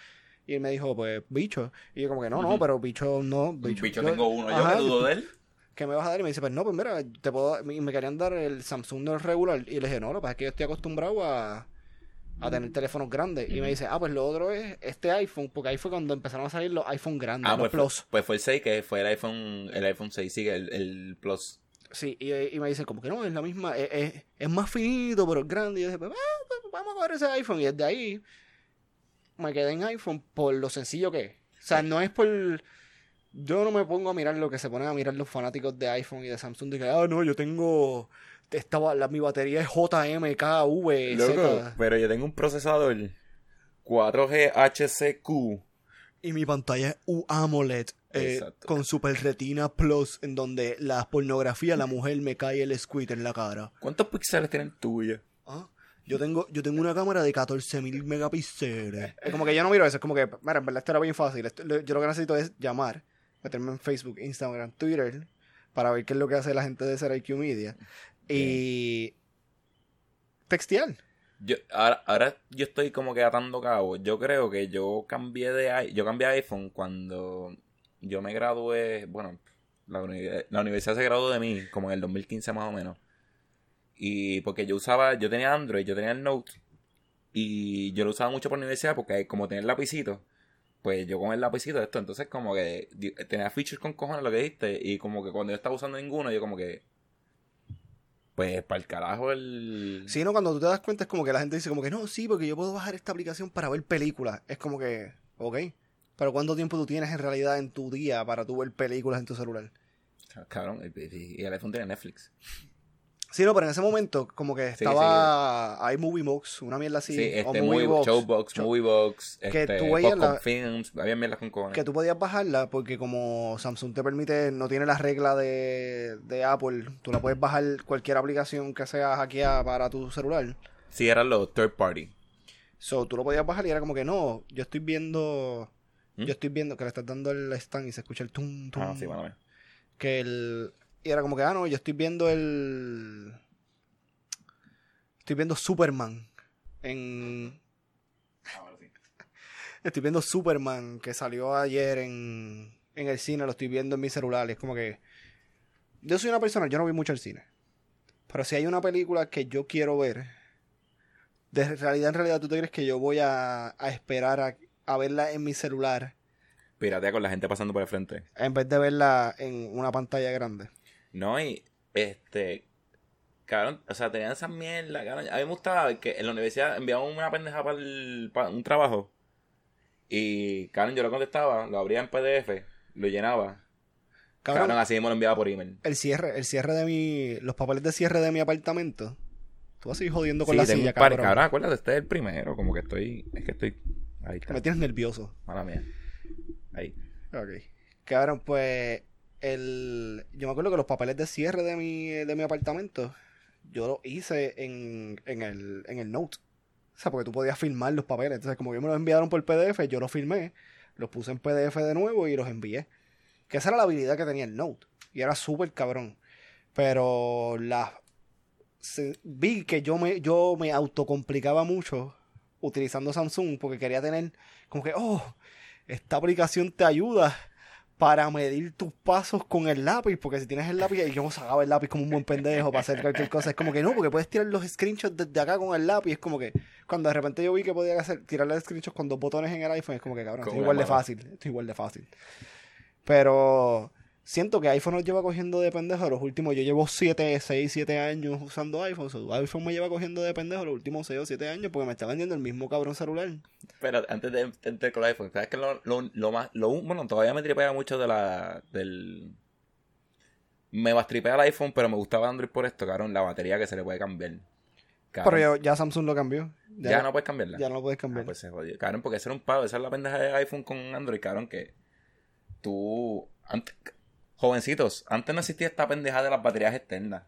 Y él me dijo, pues, bicho. Y yo como que, no, no, pero bicho no, Bicho, bicho. tengo uno, yo me dudo de él. <laughs> ¿Qué me vas a dar? Y me dice, pues no, pues mira, te puedo... Y me querían dar el Samsung del regular. Y le dije, no, lo que pasa es que yo estoy acostumbrado a, a tener teléfonos grandes. Y me dice, ah, pues lo otro es este iPhone, porque ahí fue cuando empezaron a salir los iPhone grandes, Ah, los pues, fue, Plus. pues fue el 6 que fue el iPhone, el iPhone 6, sigue el, el Plus. Sí, y, y me dicen como que no, es la misma, es, es- es más finito, pero es grande. Y yo dije, pues, ah, pues, vamos a coger ese iPhone. Y desde ahí me quedé en iPhone por lo sencillo que es. O sea, no es por... Yo no me pongo a mirar lo que se ponen a mirar los fanáticos de iPhone y de Samsung. De que, ah, no, yo tengo... Esta, la, mi batería es JMKV. Loco, pero yo tengo un procesador 4G HCQ. Y mi pantalla es UAMOLED eh, con Super Retina Plus, en donde la pornografía, la mujer me cae el squid en la cara. ¿Cuántos píxeles tienen tuya? Ah, Yo tengo, yo tengo una cámara de 14.000 megapíxeles. Es como que yo no miro eso, es como que, mira, en verdad esto era bien fácil. Esto- yo lo que necesito es llamar, meterme en Facebook, Instagram, Twitter, para ver qué es lo que hace la gente de SRIQ Media. Y textear. Yo, ahora, ahora yo estoy como que atando cabos. Yo creo que yo cambié de yo cambié iPhone cuando yo me gradué, bueno, la, uni- la universidad se graduó de mí como en el 2015 más o menos. Y porque yo usaba, yo tenía Android, yo tenía el Note y yo lo usaba mucho por la universidad porque como tenía el lapicito, pues yo con el lapicito esto, entonces como que tenía features con cojones lo que diste y como que cuando yo estaba usando ninguno, yo como que pues para el carajo el Si no, cuando tú te das cuenta es como que la gente dice como que no, sí, porque yo puedo bajar esta aplicación para ver películas. Es como que, ok. Pero ¿cuánto tiempo tú tienes en realidad en tu día para tú ver películas en tu celular? Cabrón, y el iPhone tiene Netflix. Sí, no, pero en ese momento como que Sí, estaba iMovie Box, una mierda así, Sí, o este, Movie Movie, Box, Showbox, Show- Moviebox, Que este, tú la- Films, había mierdas con cojones. que tú podías bajarla porque como Samsung te permite, no tiene la regla de, de Apple, tú la puedes bajar cualquier aplicación que sea hackeada para tu celular. Sí, eran los third party. So, tú lo podías bajar y era como que no, yo estoy viendo, ¿Mm? yo estoy viendo que le estás dando el stand y se escucha el tum tum. Ah, sí, bueno, bueno. que el y era como que ah no yo estoy viendo el estoy viendo Superman en estoy viendo Superman que salió ayer en en el cine lo estoy viendo en mi celular y es como que yo soy una persona yo no voy mucho al cine pero si hay una película que yo quiero ver de realidad en realidad tú te crees que yo voy a, a esperar a, a verla en mi celular Piratea con la gente pasando por el frente. en vez de verla en una pantalla grande No, y este. Cabrón, o sea, tenían esas mierdas, cabrón. A mí me gustaba que en la universidad enviaban una pendeja para, el- para un trabajo. Y, cabrón, yo lo contestaba, lo abría en PDF, lo llenaba. Cabrón, Cabrón, así mismo lo enviaba por email. el cierre, el cierre de mi, los papeles de cierre de mi apartamento. Tú vas a ir jodiendo con Sí, la tengo silla, un par, cabrón. cabrón, acuérdate, este es el primero, como que estoy, es que estoy, ahí está, Me tienes nervioso. mala mía, ahí. Ok. Cabrón, pues, el, yo me acuerdo que los papeles de cierre de mi, de mi apartamento, yo los hice en, en el, en el Note. O sea, porque tú podías filmar los papeles. Entonces, como yo me los enviaron por PDF, yo los filmé, los puse en PDF de nuevo y los envié. Que esa era la habilidad que tenía el Note. Y era súper cabrón. Pero la se- vi que yo me, yo me autocomplicaba mucho utilizando Samsung porque quería tener como que, oh, esta aplicación te ayuda para medir tus pasos con el lápiz, porque si tienes el lápiz, y yo sacaba el lápiz como un buen pendejo para hacer cualquier cosa, es como que no, porque puedes tirar los screenshots desde acá con el lápiz, es como que cuando de repente yo vi que podía hacer, tirarle screenshots con dos botones en el iPhone, es como que cabrón, esto es igual de fácil, esto es igual de fácil. Pero siento que iPhone nos lleva cogiendo de pendejo los últimos, yo llevo 7, 6, 7 años usando iPhone, so, iPhone me lleva cogiendo de pendejo los últimos 6 o 7 años porque me está vendiendo el mismo cabrón celular. Pero antes de entrar con el iPhone, ¿sabes que lo, lo, lo más, lo, bueno, todavía me tripea mucho de la, del, me bastripea el iPhone, pero me gustaba Android por esto, cabrón, la batería que se le puede cambiar. Cabrón, Pero ya, ya Samsung lo cambió. ya, no puedes cambiarla. Ya no puedes Ah, cambiar. pues se jodió. Cabrón, porque ese era un pavo. Esa es la pendeja de iPhone con Android, cabrón, que tú... Antes, jovencitos, antes no existía esta pendeja de las baterías externas.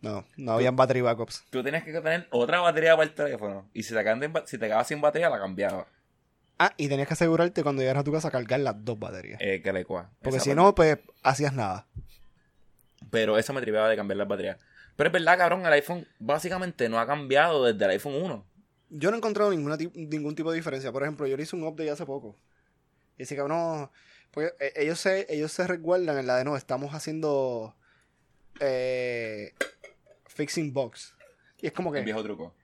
No, no habían battery backups. Tú tenías que tener otra batería para el teléfono. Y si te, si quedabas sin batería, la cambiabas. Ah, y tenías que asegurarte cuando llegaras a tu casa cargar las dos baterías. Eh, que le cua. Porque Esa si no, pues hacías nada. Pero eso me tripeaba de cambiar las baterías. Pero es verdad, cabrón, el iPhone básicamente no ha cambiado desde el iPhone 1. Yo no he encontrado ninguna ningún tipo de diferencia. Por ejemplo, yo le hice un update hace poco. Y ese cabrón. Porque eh, ellos se, ellos se resguardan en la de no, estamos haciendo. Eh, fixing bugs. Y es como que, viejo truco.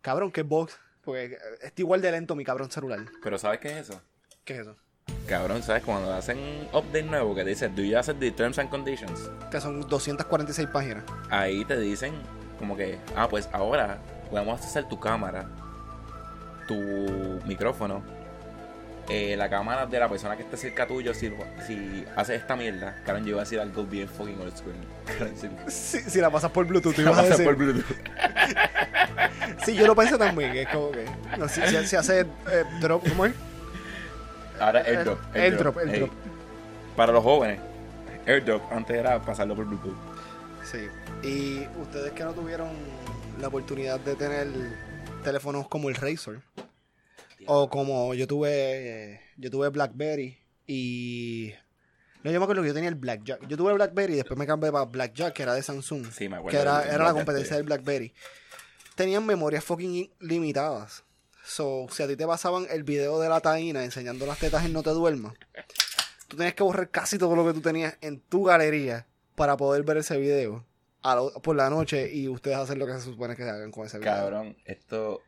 cabrón, ¿qué bugs? Porque eh, está igual de lento mi cabrón celular. Pero ¿sabes qué es eso? ¿Qué es eso? Cabrón, ¿sabes? Cuando hacen un update nuevo que dice, do you accept the terms and conditions? Que son 246 páginas. Ahí te dicen como que, ah, pues ahora podemos hacer tu cámara, tu micrófono, eh, la cámara de la persona que esté cerca tuyo si, si hace esta mierda. Cabrón, yo iba a decir algo bien fucking old school. Cabrón, si, Si, si la pasas por Bluetooth, tú la a decir. por Bluetooth. Sí, yo lo pensé también. Es como que. No, si, si- si hace eh, drop, ¿cómo es? Ahora airdrop. Airdrop, Ey, airdrop. para los jóvenes, airdrop antes era pasarlo por Bluetooth. Sí. Y ustedes que no tuvieron la oportunidad de tener teléfonos como el Razor. O como yo tuve. eh, Yo tuve Blackberry. Y. No, yo me acuerdo que yo tenía el Blackjack. Yo tuve el Blackberry y después me cambié para Blackjack, que era de Samsung. Sí, me acuerdo. que era, era la competencia del BlackBerry. Tenían memorias fucking limitadas. So, si a ti te pasaban el video de la taína enseñando las tetas en No Te Duermas, tú tenías que borrar casi todo lo que tú tenías en tu galería para poder ver ese video a lo- por la noche y ustedes hacer lo que se supone que hagan con ese video. Cabrón, esto.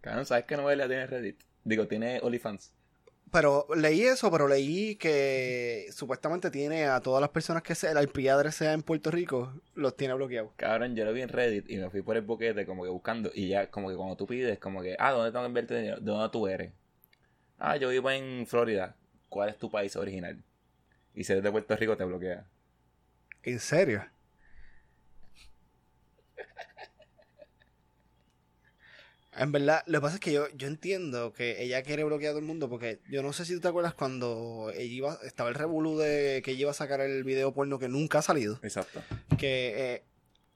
Cabrón, ¿sabes qué novela tiene Reddit? Digo, tiene OnlyFans. Pero leí eso, pero leí que supuestamente tiene a todas las personas que se, el IP sea en Puerto Rico, los tiene bloqueados. Cabrón, yo lo vi en Reddit y me fui por el boquete como que buscando. Y ya, como que cuando tú pides, como que, ah, ¿dónde tengo que invertir dinero? ¿De dónde tú eres? Ah, yo vivo en Florida. ¿Cuál es tu país original? Y si eres de Puerto Rico, te bloquea. ¿En serio? En verdad, lo que pasa es que yo, yo entiendo que ella quiere bloquear a todo el mundo porque yo no sé si tú te acuerdas cuando ella iba, estaba el revolú de que ella iba a sacar el video porno que nunca ha salido. Exacto. Que eh,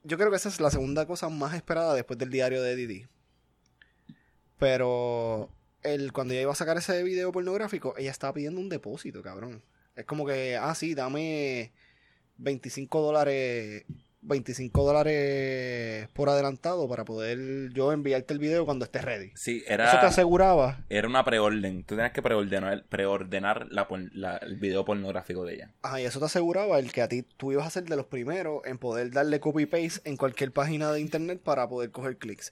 yo creo que esa es la segunda cosa más esperada después del diario de Didi. Pero el, cuando ella iba a sacar ese video pornográfico, ella estaba pidiendo un depósito, cabrón. Es como que, ah, sí, dame 25 dólares. 25 dólares por adelantado para poder yo enviarte el video cuando estés ready. Sí, Eso te era, aseguraba. era una preorden. Tú tenías que preordenar, preordenar la, el video pornográfico de ella. Ajá, y eso te aseguraba el que a ti tú ibas a ser de los primeros en poder darle copy-paste en cualquier página de internet para poder coger clics.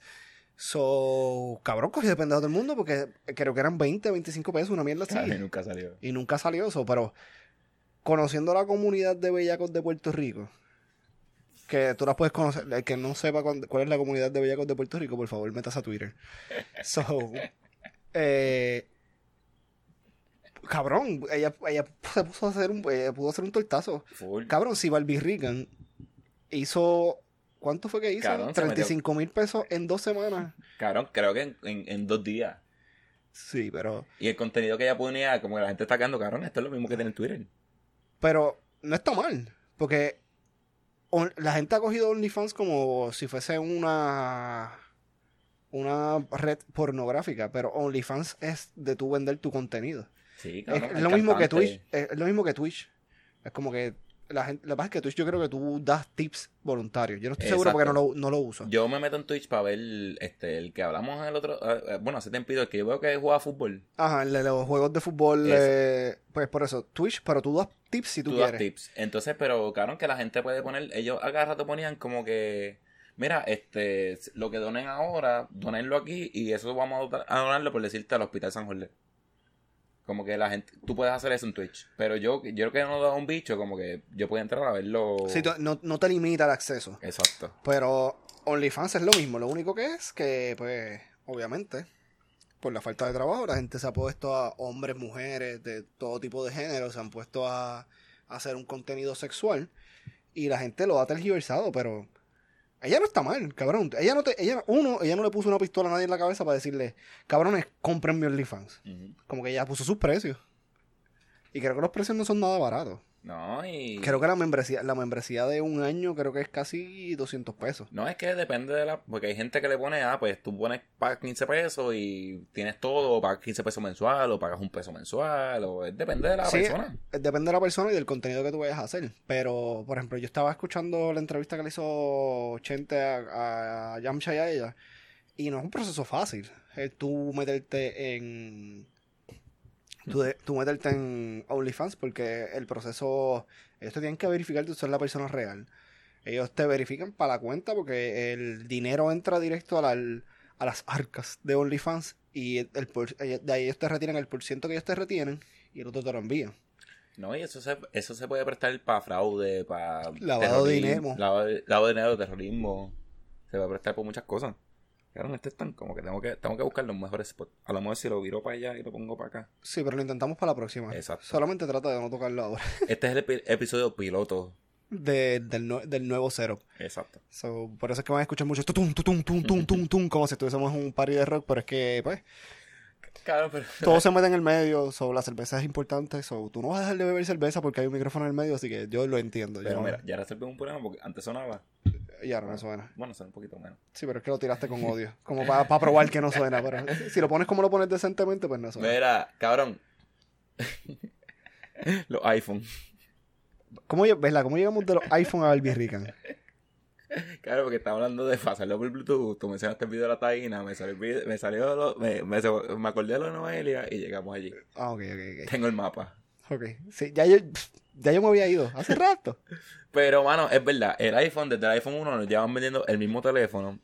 So, cabrón, cogí de pendejo todo el mundo porque creo que eran 20, 25 pesos, una mierda así. Ay, nunca salió. Y nunca salió eso, pero conociendo la comunidad de bellacos de Puerto Rico, que tú las puedes conocer, el que no sepa cuán- cuál es la comunidad de bellacos de Puerto Rico, por favor, metas a Twitter. <laughs> So, eh, cabrón, ella, ella se puso a hacer un, pudo hacer un tortazo. Full. Cabrón, si Barbie Regan hizo, ¿cuánto fue que hizo? Cabrón, se 35 mil pesos en dos semanas. Cabrón, creo que en, en- en dos días. Sí, pero, Y el contenido que ella ponía, como que la gente está quedando, cabrón, esto es lo mismo que tiene en Twitter. pero no está mal, porque on- la gente ha cogido OnlyFans como si fuese una una red pornográfica, pero OnlyFans es de tú vender tu contenido. Sí, Es, cabrón. es lo mismo que Twitch, es, es lo mismo que Twitch. Es como que la gente, lo que pasa es que Twitch yo creo que tú das tips voluntarios. Yo no estoy seguro porque no lo, no lo uso. Yo me meto en Twitch para ver este, el que hablamos en el otro. eh, eh, bueno, hace tiempo el que yo veo que juega fútbol. Ajá, el de los juegos de fútbol, eh, pues por eso, Twitch, pero tú das tips si tú, Tú das quieres. tips. Entonces, pero cabrón, que la gente puede poner. Ellos a cada rato ponían como que. Mira, este, lo que donen ahora, donenlo aquí y eso vamos a donarlo por decirte al Hospital San Jorge. Como que la gente, tú puedes hacer eso en Twitch. Pero yo, yo creo que no da un bicho, como que yo puedo entrar a verlo. Sí, no, no te limita el acceso. Exacto. Pero OnlyFans es lo mismo. Lo único que es que, pues, obviamente, por la falta de trabajo, la gente se ha puesto a hombres, mujeres, de todo tipo de género, se han puesto a, a hacer un contenido sexual y la gente lo ha tergiversado, pero ella no está mal, cabrón. Ella no te, ella, uno, ella no le puso una pistola a nadie en la cabeza para decirle, cabrones, compren mi OnlyFans. Como que ella puso sus precios. Y creo que los precios no son nada baratos. No, y. Creo que la membresía, la membresía de un año creo que es casi 200 pesos. No, es que depende de la... Porque hay gente que le pone, ah, pues tú pones, pagas 15 pesos y tienes todo, o pagas 15 pesos mensual, o pagas un peso mensual, o es- depende de la Sí, persona. eh, Depende de la persona y del contenido que tú vayas a hacer. Pero, por ejemplo, yo estaba escuchando la entrevista que le hizo Chente a, a Yamcha y a ella. Y no es un proceso fácil. El tú meterte en. Tú, de- tú meterte en OnlyFans porque el proceso. Ellos te tienen que verificar que tú eres la persona real. Ellos te verifican para la cuenta porque el dinero entra directo a, la- a las arcas de OnlyFans y el, por- de ahí ellos te retiran el por ciento que ellos te retienen y el otro te lo envían. No, y eso se, eso se puede prestar para fraude, para... Lavado de dinero. Lavado, lavado de dinero, terrorismo. Se puede prestar por muchas cosas. Claro, este es tan como que tengo que, tengo que buscar los mejores spots. A lo mejor si lo viro para allá y lo pongo para acá. Sí, pero lo intentamos para la próxima. Exacto. Solamente trata de no tocarlo ahora. <laughs> Este es el epi- episodio piloto. De- del, nue- del nuevo setup. Exacto. So, por eso es que van a escuchar mucho tutum, tutum, tum, tum, tum, tum, como si estuviésemos en un party de rock, pero es que, pues, Claro, pero... <laughs> todo se mete en el medio, so, la cerveza es importante, so, tú no vas a dejar de beber cerveza porque hay un micrófono en el medio, así que yo lo entiendo. yo Pero no- mira, ya resolví un problema porque antes sonaba. Ya no me suena. Bueno, suena un poquito menos. Sí, pero es que lo tiraste con <laughs> odio, como para probar que no suena, pero si lo pones como lo pones decentemente, pues no suena. Mira, cabrón. <laughs> los iPhone. ¿Cómo, ¿verdad? ¿Cómo llegamos de los iPhone a Barbie Rican? Claro, porque estaba hablando de pasarlo por Bluetooth. Tú mencionaste el video de la taína. Me salió, me, salió lo- me, me, me acordé de de Noelia y llegamos allí. Ah, ok, ok, Tengo el mapa. ok. Ok, sí, ya yo, ya yo me había ido, hace <laughs> rato. Pero, mano, es verdad. El iPhone, desde el iPhone 1 nos llevan vendiendo el mismo teléfono.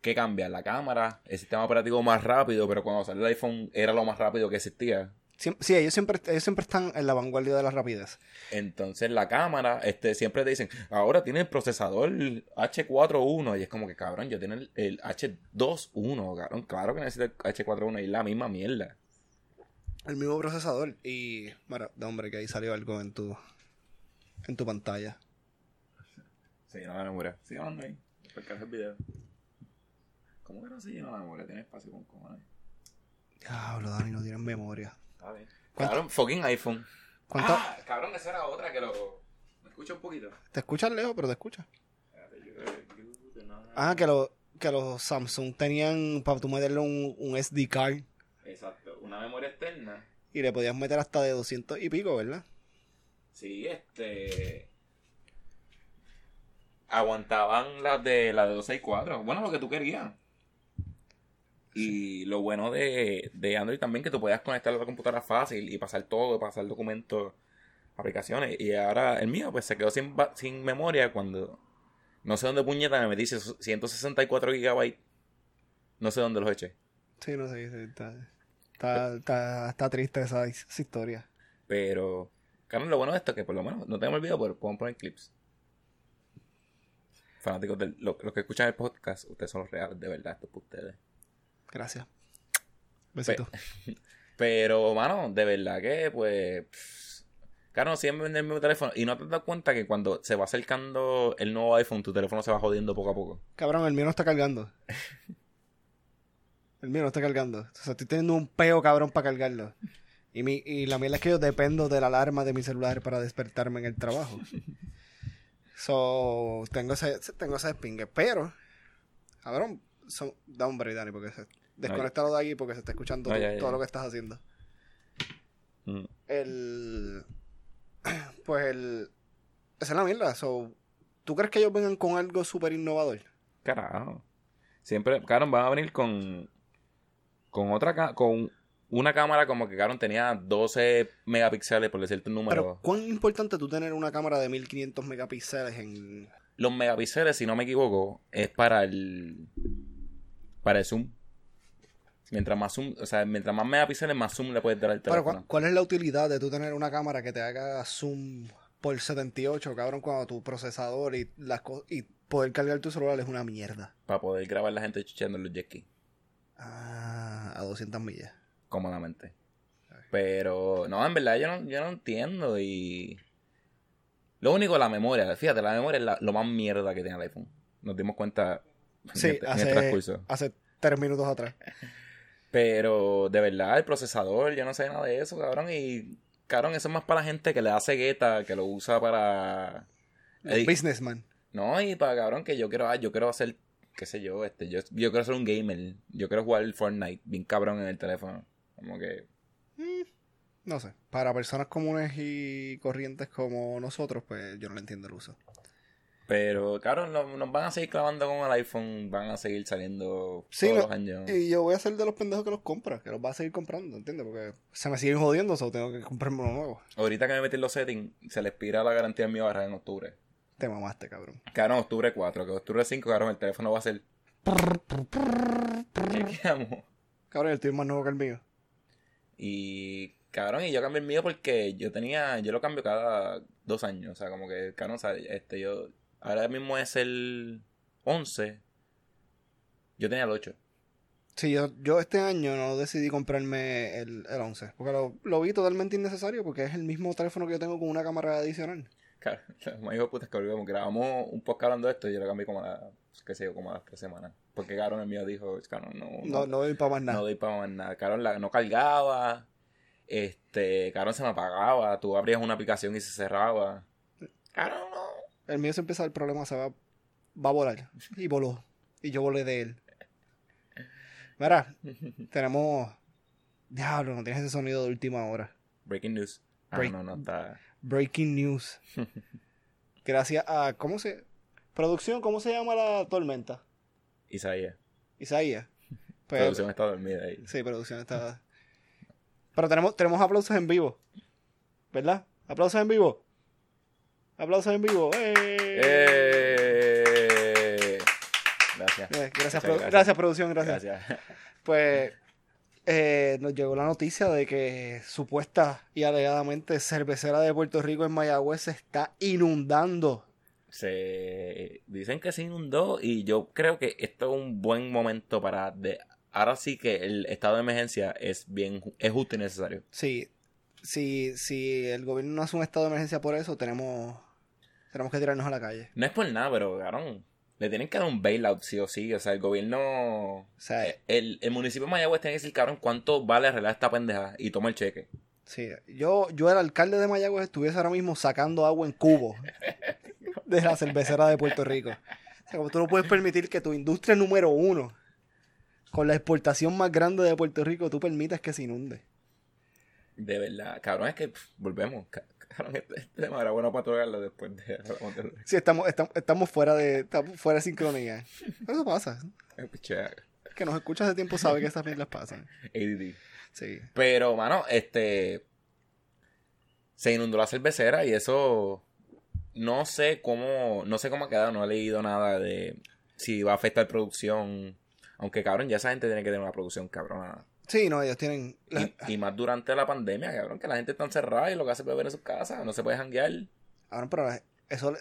Que cambia la cámara, el sistema operativo más rápido, pero cuando salió el iPhone era lo más rápido que existía. Sí, ellos siempre, ellos siempre están en la vanguardia de la rapidez. Entonces la cámara, este, siempre te dicen, ahora tiene el procesador H41 y es como que cabrón, yo tengo el, el H21, cabrón, claro que necesito el H41 y es la misma mierda. El mismo procesador. Y, bueno, de hombre, que ahí salió algo en tu, en tu pantalla. Se llena la memoria. Sigue hablando ahí, después que hace el video. ¿Cómo que no se llena la memoria? Tiene espacio con cojones. Diablo, Dani, no tienes memoria. Está bien. ¿Cuánto- Cabrón, fucking iPhone. ¿Cuánto? Ah, cabrón, esa era otra que lo... ¿Me escucha un poquito? Te escuchas lejos, pero te escuchas. Espérate, yo- yo- yo- no- Ah, que, lo, que los Samsung tenían para tú meterle un, un SD card Exacto, una memoria externa. y le podías meter hasta de 200 y pico, ¿verdad? Sí, este. Aguantaban las de la de 264. Bueno, lo que tú querías. Y lo bueno de, de Android también que tú podías conectar a la computadora fácil y pasar todo, pasar documentos, aplicaciones. Y ahora el mío pues se quedó sin, sin memoria cuando no sé dónde puñeta me metí 164 gigabytes. No sé dónde los eché. Sí, no sé, está, está, está, está triste esa, esa historia. Pero, Carlos, lo bueno de esto es que por lo menos no tenemos el video, pero podemos poner clips. Fanáticos de lo- los que escuchan el podcast, ustedes son los reales, de verdad, esto es ustedes. Gracias. Besito. <laughs> Pero, mano, de verdad que, pues. Carlos, siempre vende el mismo teléfono. Y no te das cuenta que cuando se va acercando el nuevo iPhone, tu teléfono se va jodiendo poco a poco. Cabrón, el mío no está cargando. <laughs> El mío no está cargando. O sea, estoy teniendo un peo cabrón para cargarlo. Y, mi, y la mierda es que yo dependo de la alarma de mi celular para despertarme en el trabajo. So, tengo ese, tengo ese despingue. Pero, cabrón, son, da un break, Dani, porque se, desconéctalo de aquí porque se está escuchando No, tú- ya, ya, todo lo que estás haciendo. Mm. El. <clears throat> Pues el. Esa es la mierda. So, ¿Tú crees que ellos vengan con algo súper innovador? Carajo. Siempre, Caron, van a venir con. Con otra. Con una cámara como que Caron tenía 12 megapíxeles, por decirte un número. Pero, ¿cuán importante tú tener una cámara de 1500 megapíxeles en. Los megapíxeles, si no me equivoco, es para el. Para el zoom. Mientras más zoom, o sea, mientras más megapíxeles, más zoom le puedes dar al Pero, teléfono. ¿cuál, cuál es la utilidad de tú tener una cámara que te haga zoom por 78, cabrón, cuando tu procesador y las y poder cargar tu celular es una mierda? Para poder grabar la gente chuchando en los jet Ah, a 200 millas. cómodamente. Pero, no, en verdad yo no, yo no entiendo y... Lo único, la memoria. Fíjate, la memoria es la- lo más mierda que tiene el iPhone. Nos dimos cuenta en Sí, este- en el hace, transcurso. hace tres minutos atrás. Pero, de verdad, el procesador, yo no sé nada de eso, cabrón. Y, cabrón, eso es más para la gente que le da cegueta, que lo usa para... Edi- Businessman. No, y para cabrón que yo quiero, ah, yo quiero hacer, qué sé yo, este, yo, yo quiero ser un gamer. Yo quiero jugar el Fortnite bien cabrón en el teléfono. Como que, No sé. Para personas comunes y corrientes como nosotros, pues yo no le entiendo el uso. pero no- nos van a seguir clavando con el iPhone, van a seguir saliendo Sí, todos no, los años. Y yo voy a ser de los pendejos que los compra, que los va a seguir comprando, ¿entiendes? Porque se me siguen jodiendo, o tengo que comprarme uno nuevo. Ahorita que me metí en los settings, se le expira la garantía en mi barra en octubre. Te mamaste, cabrón. Cabrón, octubre 4, que octubre 5, cabrón, el teléfono va a ser... Chequeamos. Cabrón, el tío es más nuevo que el mío. Y, Cabrón, y yo cambié el mío porque yo tenía, yo lo cambio cada dos años, o sea, como que, cabrón, o sea, este, yo, ahora mismo es el 11, yo tenía el 8. Sí, yo, yo este año no decidí comprarme el, el 11, porque lo, lo vi totalmente innecesario, porque es el mismo teléfono que yo tengo con una cámara adicional. Claro, <laughs> me dijo puta que olvidamos, grabamos un podcast hablando de esto y yo lo cambié como a la, qué sé yo, como a las tres semanas. Porque cabrón el mío dijo, no, No, no doy para más nada. no doy para más nada. Cabrón, la, no cargaba, este, cabrón se me apagaba, tú abrías una aplicación y se cerraba. Cabrón, no. El mío se empieza el problema, se va, va a volar. <laughs> Y voló. Y yo volé de él. Mira, <laughs> tenemos... Diablo, no tienes ese sonido de última hora. Breaking news. Ah, no, no está. Breaking news. <laughs> Gracias a... ¿Cómo se...? Producción, ¿cómo se llama la tormenta? Isaías. Isaías. <laughs> Producción está dormida ahí. Sí, producción está... Pero tenemos, tenemos aplausos en vivo. ¿Verdad? ¿Aplausos en vivo? ¿Aplausos en vivo? ¡Eh! ¡Eh! Gracias. Eh, Gracias, gracias. gracias, producción, gracias. Gracias. Pues eh, nos llegó la noticia de que supuesta y alegadamente cervecera de Puerto Rico en Mayagüez se está inundando. Se dicen que se inundó y yo creo que esto es un buen momento para de ahora sí que el estado de emergencia es bien es justo y necesario. Sí, si, si el gobierno no hace un estado de emergencia por eso, tenemos, tenemos que tirarnos a la calle. No es por nada, pero cabrón, le tienen que dar un bailout sí o sí, o sea, el gobierno O sea, el, el municipio de Mayagüez tiene que decir, cabrón, ¿cuánto vale arreglar esta pendeja? Y toma el cheque. sí, yo, yo el alcalde de Mayagüez estuviese ahora mismo sacando agua en cubos <laughs> de la cervecera de Puerto Rico. O sea, como tú no puedes permitir que tu industria número uno, con la exportación más grande de Puerto Rico, tú permitas que se inunde. De verdad, cabrón, es que pff, volvemos. Este, este tema era bueno para tocarlo después de Sí, estamos, estamos, estamos fuera de estamos fuera de sincronía. Pero eso pasa. El que nos escucha hace tiempo sabe que estas mierdas pasan. ADD. Sí. Pero, mano, este. Se inundó la cervecera y eso. No sé cómo. No sé cómo ha quedado. No he leído nada de si va a afectar producción. Aunque, cabrón, ya esa gente tiene que tener una producción cabrona. Sí, no, ellos tienen... la- Y, y más durante la pandemia, cabrón, que la gente está encerrada y lo que hace es beber en sus casas. No se puede janguear. Ahora, pero eso... le-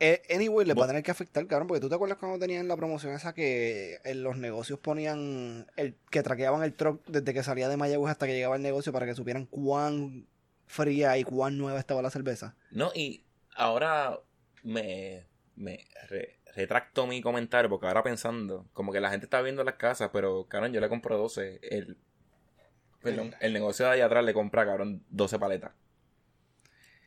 eh, Anyway, les va a tener que afectar, cabrón, porque tú te acuerdas cuando tenían la promoción esa que en los negocios ponían, el que traqueaban el truck desde que salía de Mayagüez hasta que llegaba al negocio para que supieran cuán fría y cuán nueva estaba la cerveza. No, y ahora me, me re- retracto mi comentario porque ahora pensando, como que la gente está viendo las casas, pero cabrón, yo le compro 12. El, perdón, el negocio de allá atrás le compra, cabrón, 12 paletas.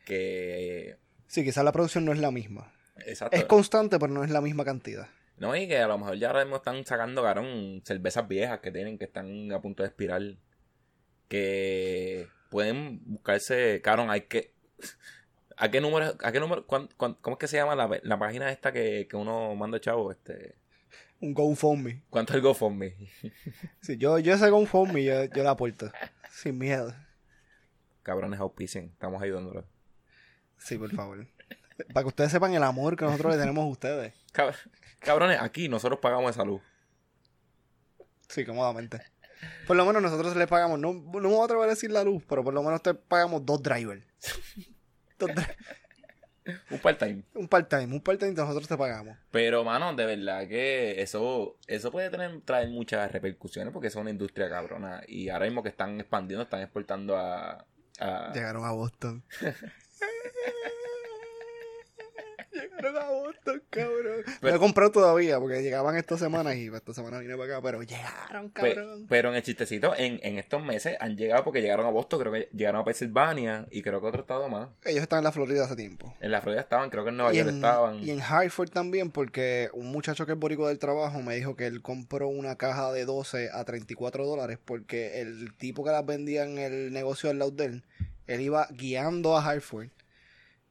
Que. Sí, quizás la producción no es la misma. Exacto. Es constante, pero no es la misma cantidad. No, y que a lo mejor ya ahora mismo están sacando, cabrón, cervezas viejas que tienen, que están a punto de expirar. Que pueden buscarse, cabrón, hay que... ¿A qué número, a qué número, cuán- cuán- cómo es que se llama la, la página esta que, que uno manda chavo? Este, Un GoFundMe. ¿Cuánto es el GoFundMe? <laughs> Sí, yo, yo ese GoFundMe yo, yo la aporto. Sin miedo. Cabrones auspicien, estamos ayudándolo. Sí, por favor. Para que ustedes sepan el amor que nosotros le tenemos a ustedes. Cab- cabrones, aquí nosotros pagamos esa luz. Sí, cómodamente. Por lo menos nosotros le pagamos, no, no me voy a atrever a decir la luz, pero por lo menos te pagamos dos drivers. <laughs> <laughs> Un part-time. un part-time, un part-time nosotros te pagamos. Pero, mano, de verdad que eso eso puede tener traer muchas repercusiones porque es una industria cabrona. Y ahora mismo que están expandiendo, están exportando a... a- Llegaron a Boston. <laughs> Llegaron a Boston, cabrón. Pero- no he comprado todavía porque llegaban estas semanas y esta semana vine para acá, pero llegaron, cabrón. pero en el chistecito, en, en estos meses han llegado porque llegaron a Boston, creo que llegaron a Pensilvania y creo que otro estado más. Ellos están en la Florida hace tiempo. En la Florida estaban, creo que en Nueva York estaban. y en Hartford también, porque un muchacho que es boricua del trabajo me dijo que él compró una caja de 12 a 34 dólares porque el tipo que las vendía en el negocio del lado de él, él iba guiando a Hartford,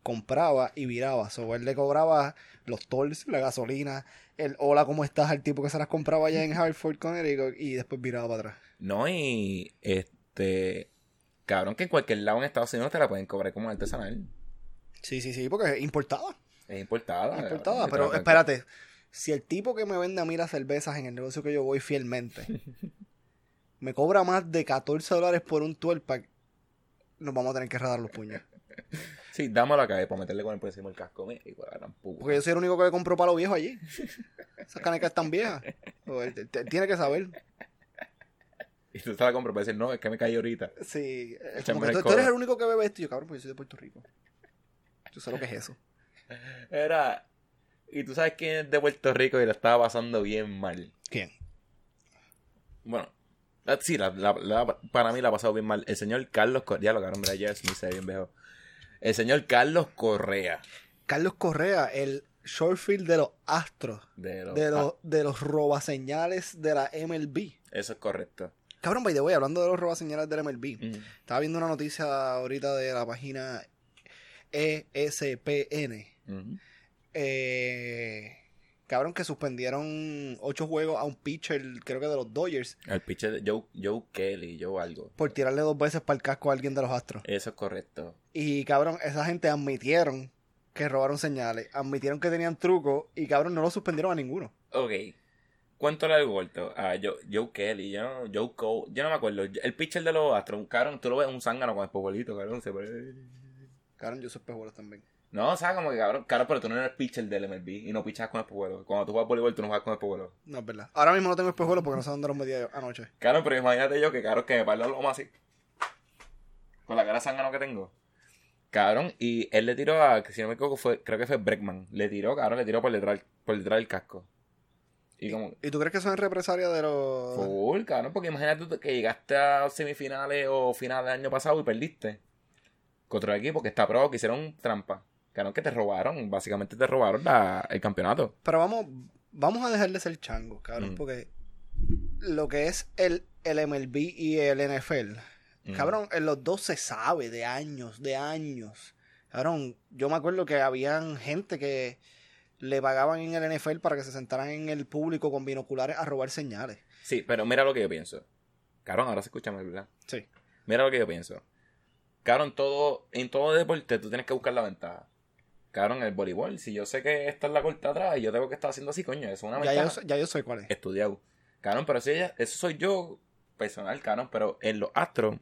compraba y viraba. So, él le cobraba los tolls, la gasolina, el hola, ¿cómo estás? al tipo que se las compraba allá en Hartford, Connecticut, y después viraba para atrás. No, y este. Cabrón, que en cualquier lado en Estados Unidos te la pueden cobrar como artesanal. Sí, sí, sí, porque es importada. Es importada. importada, cabrón, y te pero espérate. Si el tipo que me vende a mí las cervezas en el negocio que yo voy fielmente <laughs> me cobra más de 14 dólares por un 12 pack, nos vamos a tener que radar los puños. Sí, dámelo acá eh, para meterle con el por encima del casco. Mira, la. Porque yo soy el único que le compró palo viejo allí. Esas canecas están viejas. Él tiene que saber. Y tú te la compras para decir, no, es que me caí ahorita. Sí, es como que tú, tú eres el único que bebe esto. Y yo, cabrón, pues yo soy de Puerto Rico. Yo sé lo que es eso. Era. Y tú sabes quién es de Puerto Rico y la estaba pasando bien mal. ¿Quién? Bueno, ah, sí, la, la- la- para mí la ha pasado bien mal. El señor Carlos Correa. Lo cabrón, ya se ve bien viejo. El señor Carlos Correa. Carlos Correa, el shortfield de los Astros. De los- De los, de los robaseñales de la MLB. eso es correcto. Cabrón, by the way, hablando de los robaseñales de la MLB. Mm. Estaba viendo una noticia ahorita de la página ESPN. Ujú. Eh, cabrón, que suspendieron ocho juegos a un pitcher, creo que de los Dodgers, El pitcher de Joe, Joe Kelly, Joe algo. por tirarle dos veces para el casco a alguien de los Astros. Eso es correcto. Y cabrón, esa gente admitieron que robaron señales, admitieron que tenían truco y cabrón, no lo suspendieron a ninguno. Ok. ¿Cuánto le corto? A Joe, Joe Kelly, yo no, Joe Cole, yo no me acuerdo. El pitcher de los Astros, cabrón, tú lo ves un zángano con el pobolito, cabrón. Se Cabrón, yo soy pejuelos también. No, o sea, como que cabrón, cabrón, pero tú no eres pitcher del MLB y no pichas con el pobuelo. Cuando tú juegas voleibol, tú no juegas con el pobuelo. No es verdad. Ahora mismo no tengo espejuelos porque no sé dónde los metí anoche. Claro, pero imagínate yo que, cabrón, que me parlo lo más así. Con la cara zángano que tengo. Cabrón, y él le tiró a, que si no me equivoco, fue, creo que fue Breckman. Le tiró, cabrón, le tiró por detrás, por detrás del casco. Y como, ¿Y tú crees que eso es represalia de los... Full, cabrón, porque imagínate tú que llegaste a semifinales o finales del año pasado y perdiste. Contra el equipo que está probado que hicieron trampa. Que te robaron, básicamente te robaron la- el campeonato. Pero vamos, vamos a dejar de ser changos, cabrón, Mm. porque lo que es el, el MLB y el NFL, Mm. cabrón, en los dos se sabe de años, de años. Cabrón, yo me acuerdo que habían gente que le pagaban en el NFL para que se sentaran en el público con binoculares a robar señales. Sí, pero mira lo que yo pienso. Cabrón, ahora se escucha mal, ¿verdad? Sí. Mira lo que yo pienso. Cabrón, todo, en todo deporte tú tienes que buscar la ventaja. Cabrón, el voleibol, si yo sé que esta es la corta atrás y yo tengo que estar haciendo así, coño, eso es una Ya ventaja. yo, ya yo sé cuál es. estudiado. Cabrón, pero si ella, eso soy yo personal, cabrón, pero en los astros,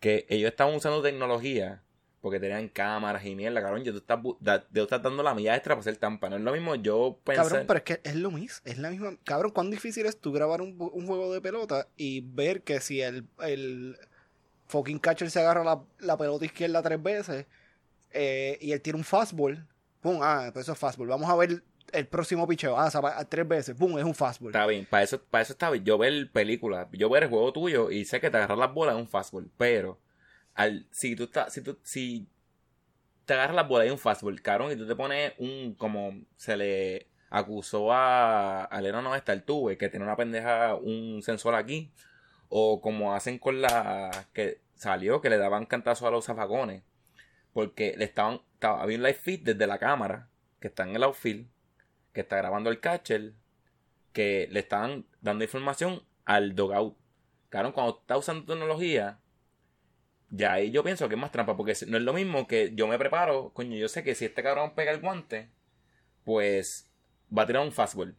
que ellos estaban usando tecnología, porque tenían cámaras y mierda, cabrón, yo tú estás, da- tú estás dando la milla extra para hacer tampa. No es lo mismo yo pensar. Cabrón, pero es que es lo mismo, es la misma. Cabrón, ¿cuán difícil es tú grabar un, un juego de pelota y ver que si el, el fucking catcher se agarra la, la pelota izquierda tres veces eh, y él tiene un fastball, pum, ah, pues eso es fastball. Vamos a ver el próximo picheo, ah, zapa- tres veces, pum, es un fastball. Está bien, para eso, para eso está bien. Yo ver películas, yo ver el juego tuyo y sé que te agarras las bolas es un fastball, pero al, si tú estás, si tú, si te agarras las bolas y un fastball, cabrón, y tú te pones un, como se le acusó a, al enano este, al tuve, que tiene una pendeja, un sensor aquí, o como hacen con la, que salió, que le daban cantazos a los zafagones, porque le estaban, estaba, había un live feed desde la cámara, que está en el outfield, que está grabando el catcher, que le estaban dando información al dogout. Claro, cuando está usando tecnología, ya ahí yo pienso que es más trampa, porque no es lo mismo que yo me preparo, coño, yo sé que si este cabrón pega el guante, pues va a tirar un fastball.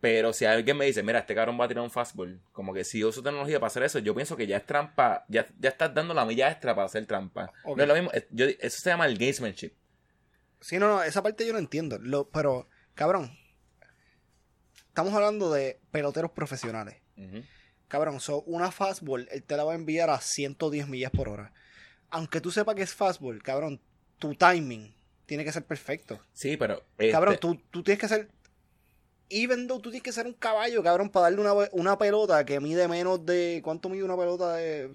Pero si alguien me dice, mira, este cabrón va a tirar un fastball, como que si uso tecnología para hacer eso, yo pienso que ya es trampa, ya, ya estás dando la milla extra para hacer trampa. No es lo mismo, yo- eso se llama el gamesmanship. Sí, no, no, esa parte yo no entiendo. Lo, pero, cabrón, estamos hablando de peloteros profesionales. Cabrón, so una fastball, él te la va a enviar a 110 millas por hora. Aunque tú sepas que es fastball, cabrón, tu timing tiene que ser perfecto. Sí, pero... este, Cabrón, tú, tú tienes que ser. Even though tú tienes que ser un caballo, cabrón, para darle una, una pelota que mide menos de. ¿Cuánto mide una pelota de.?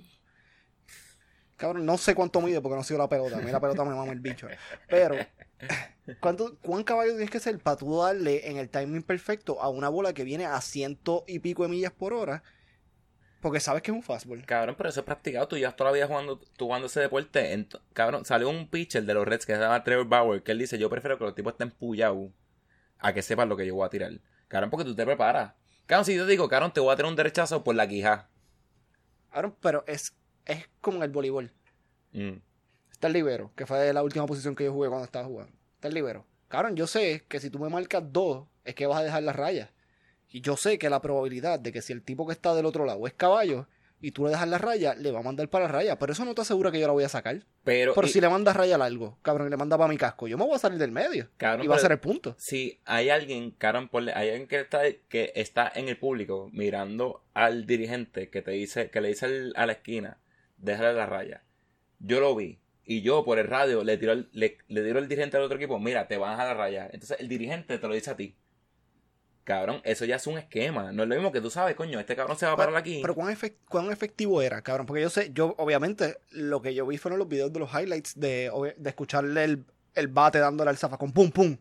Cabrón, no sé cuánto mide porque no sido la pelota. A mí la pelota me mama el bicho. Pero, <laughs> ¿cuánto, ¿cuán caballo tienes que ser para tú darle en el timing perfecto a una bola que viene a ciento y pico de millas por hora? Porque sabes que es un fastball. Cabrón, pero eso es practicado. Tú ya toda la vida jugando, jugando ese deporte. Cabrón, salió un pitcher de los Reds que se llama Trevor Bauer, que él dice, yo prefiero que los tipos estén puyados a que sepan lo que yo voy a tirar. Cabrón, porque tú te preparas. Cabrón, si yo te digo, cabrón, te voy a tirar un derechazo por la quija. Cabrón, pero es, es como en el voleibol. Mm. Está el libero, que fue la última posición que yo jugué cuando estaba jugando. Está el libero. Cabrón, yo sé que si tú me marcas dos, es que vas a dejar las rayas. Y yo sé que la probabilidad de que si el tipo que está del otro lado es caballo, y tú le dejas la raya, le va a mandar para la raya. Pero eso no te asegura que yo la voy a sacar. Pero, Pero y- si le mandas raya largo, cabrón, y le manda para mi casco, yo me voy a salir del medio. cabrón, y va a ser el punto. si hay alguien, cabrón, ponle- hay alguien que está, que está en el público mirando al dirigente que te dice, que le dice al- a la esquina, déjale la raya. Yo lo vi. Y yo por el radio le tiro, el- le, le tiro al dirigente del otro equipo, mira, te vas a la raya. Entonces el dirigente te lo dice a ti. Cabrón, eso ya es un esquema. No es lo mismo que tú sabes, coño, este cabrón se va a parar aquí. Pero ¿cuán, efec- cuán efectivo era, cabrón? Porque yo sé, yo obviamente lo que yo vi fueron los videos de los highlights de, de escucharle el, el bate dándole al zafacón, pum, pum.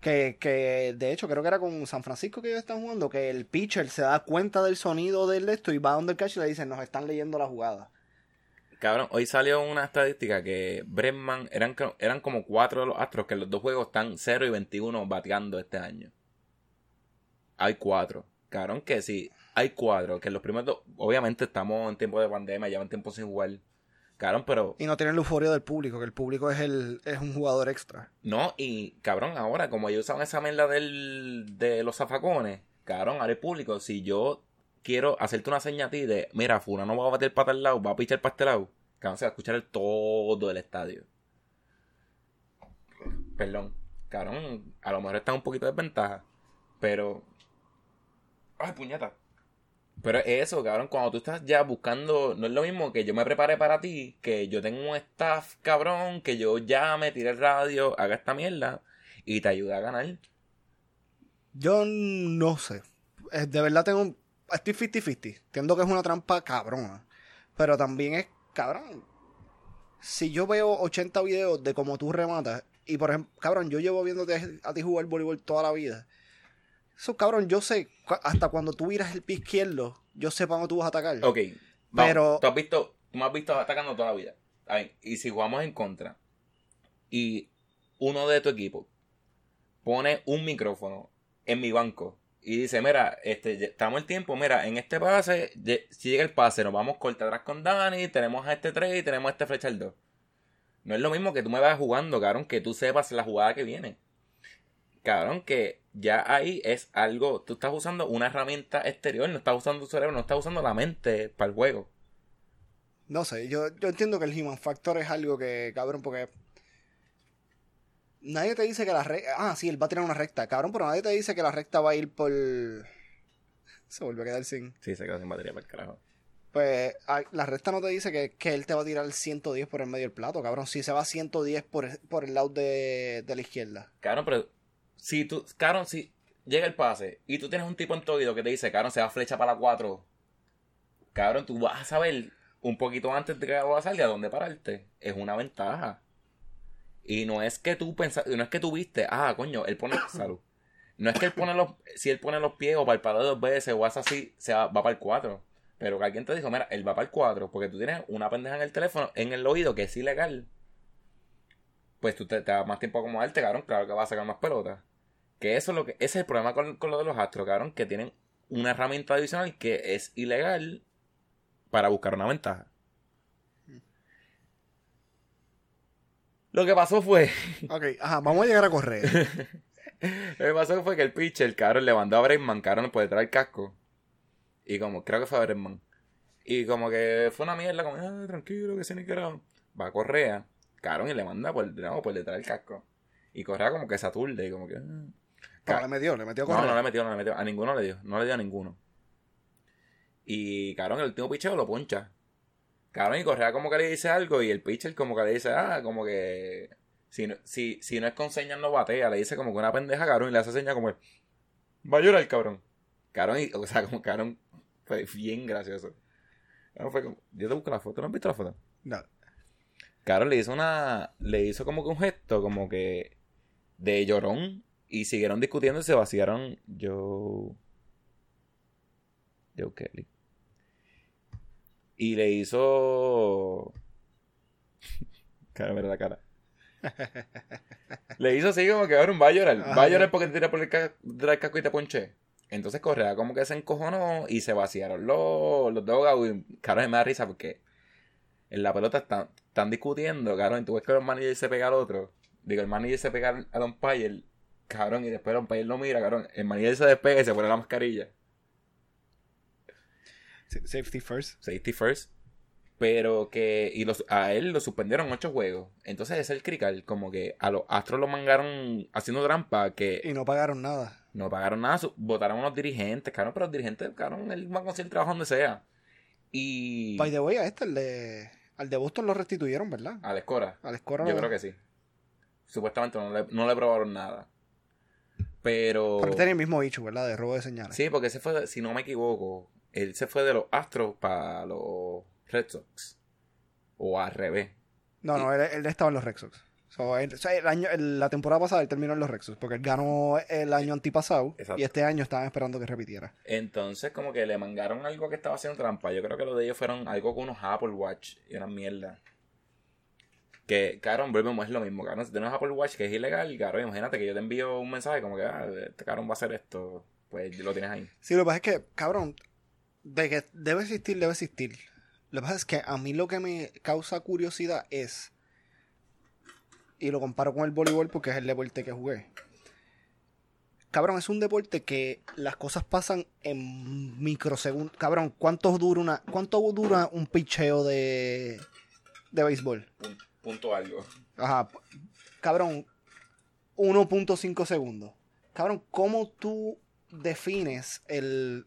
Que, que de hecho creo que era con San Francisco que ellos están jugando, que el pitcher se da cuenta del sonido del esto y va donde el catch y le dice, nos están leyendo la jugada. Cabrón, hoy salió una estadística que Bregman eran, eran como cuatro de los astros que en los dos juegos están 0 y 21 bateando este año. Hay cuatro. Cabrón, que sí, hay cuatro. Que los primeros dos, obviamente estamos en tiempo de pandemia, llevan tiempo sin jugar. Cabrón, pero Y no tienen la euforia del público, que el público es el es un jugador extra. no, y cabrón, ahora como ellos usaban esa mierda del, de los zafacones, cabrón, ahora el público, si yo quiero hacerte una seña a ti de, mira, Funa no va a bater para tal lado, va a pichar para este lado, cabrón, se va a escuchar el todo el estadio. Perdón, cabrón, a lo mejor está un poquito de desventaja, pero... Ay, puñeta. Pero es eso, cabrón, cuando tú estás ya buscando, no es lo mismo que yo me prepare para ti, que yo tengo un staff, cabrón, que yo llame, tire el radio, haga esta mierda y te ayude a ganar. Yo no sé. Eh, De verdad tengo. Estoy 50-50. Entiendo que es una trampa cabrona. Pero también es cabrón. Si yo veo 80 videos de cómo tú rematas. Y por ejemplo, cabrón, yo llevo viéndote a ti jugar voleibol toda la vida. Eso, cabrón, yo sé. Hasta cuando tú viras el pie izquierdo, yo sé para dónde tú vas a atacar. Ok, vamos, Pero- tú has visto, tú me has visto atacando toda la vida. Ay, y si jugamos en contra y uno de tu equipo pone un micrófono en mi banco y dice, mira, este, estamos el tiempo, mira, en este pase, si llega el pase, nos vamos corta atrás con Dani, tenemos a este 3 y tenemos a este flecha al 2. No es lo mismo que tú me vas jugando, cabrón, que tú sepas la jugada que viene. Cabrón, que ya ahí es algo, tú estás usando una herramienta exterior, no estás usando tu cerebro, no estás usando la mente para el juego. No sé, yo, yo entiendo que el human factor es algo que, cabrón, porque nadie te dice que la recta... Ah, sí, él va a tirar una recta, cabrón, pero nadie te dice que la recta va a ir por... Se vuelve a quedar sin... Sí, se quedó sin batería para el carajo. Pues la recta no te dice que, que él te va a tirar 110 por el medio del plato, cabrón. Si se va 110 por, el- por el lado de, de la izquierda. Cabrón, pero si tú, cabrón, si llega el pase y tú tienes un tipo en tu oído que te dice, cabrón, se va flecha para la 4, cabrón, tú vas a saber un poquito antes de que la bola salga dónde pararte. Es una ventaja. Y no es que tú pensas, no es que tú viste, ah, coño, él pone <coughs> salud. No es que él pone los, si él pone los pies o para el palo dos veces o hace así, se va, va para el 4. Pero que alguien te dijo, mira, él va para el 4 porque tú tienes una pendeja en el teléfono, en el oído, que es ilegal. Pues tú te, te das más tiempo a acomodarte, cabrón, claro que vas a sacar más pelotas. Que eso es lo que, ese es el problema con, con lo de los astros, cabrón, que tienen una herramienta adicional que es ilegal para buscar una ventaja. Lo que pasó fue <laughs> Ok, ajá, vamos a llegar a correr. Lo que pasó fue que el pitcher, cabrón, le mandó a Bregman, cabrón, por detrás del casco. Y como, creo que fue a Bregman. Y como que fue una mierda, como, ah, tranquilo, que se ni quiera. Va a Correa, cabrón, y le manda por, no, por detrás del casco. Y Correa como que se aturde, y como que... ah. No, le metió, le metió a No, no le metió, no le metió. A ninguno le dio, no le dio a ninguno. Y, cabrón, el último picheo lo poncha. Cabrón, y Correa como que le dice algo, y el pitcher como que le dice, ah, como que... Si no, si, si no es con señas no batea, le dice como que una pendeja, cabrón, y le hace señas como... Va a llorar, cabrón. Cabrón, y, o sea, como cabrón, fue bien gracioso. Cabrón, fue como, yo te busco la foto, ¿no has visto la foto? No. Cabrón le hizo una. Le hizo como que un gesto, como que. de llorón. Y siguieron discutiendo y se vaciaron. Yo. Joe Kelly. Y le hizo. <laughs> Cara, mira la cara. le hizo así como que ahora va a llorar. Va a llorar porque te tira por el, ca- casco y te ponché. Entonces Correa como que se encojonó y se vaciaron los, los dos. Y claro, me da risa porque en la pelota están, están discutiendo, cabrón, y tú ves que el manager se pega al otro. Digo, el manager se pega al umpire, cabrón, y después el lo mira, cabrón. El manager se despega y se pone la mascarilla. Sa- Safety first. safety first. Pero que. Y los, a él lo suspendieron ocho juegos. Entonces es el crical. Como que a los Astros lo mangaron haciendo trampa. Que Y no pagaron nada. no pagaron nada. Votaron a unos dirigentes. Claro, pero los dirigentes, claro, él va a conseguir trabajo donde sea. Y. By the way, a este, el de, al de Boston lo restituyeron, ¿verdad? A la escora. Al Escora Yo creo que sí. Supuestamente no le, no le probaron nada. Pero. Porque tenía el mismo bicho, ¿verdad? De robo de señales. Sí, porque ese fue, si no me equivoco, él se fue de los Astros para los Red Sox. O al revés. No, no, él, él estaba en los Red Sox. So, él- o sea, el año, el- la temporada pasada él terminó en los Red Sox porque él ganó el año antipasado Exacto. y este año estaban esperando que repitiera. Entonces, como que le mangaron algo que estaba haciendo trampa. Yo creo que lo de ellos fueron algo con unos Apple Watch y una mierda. Que, cabrón, volvemos, es lo mismo. Cabrón, si tienes Apple Watch que es ilegal, cabrón, imagínate que yo te envío un mensaje como que, ah, este cabrón va a hacer esto. Pues lo tienes ahí. Sí, lo que pasa es que, cabrón, de que debe existir, debe existir. Lo que pasa es que a mí lo que me causa curiosidad es, y lo comparo con el voleibol porque es el deporte que jugué. Cabrón, es un deporte que las cosas pasan en microsegundos. Cabrón, ¿cuánto dura una, cuánto dura un picheo de, de béisbol? Punto, punto algo. Ajá. Cabrón, 1.5 segundos. Cabrón, ¿cómo tú defines el...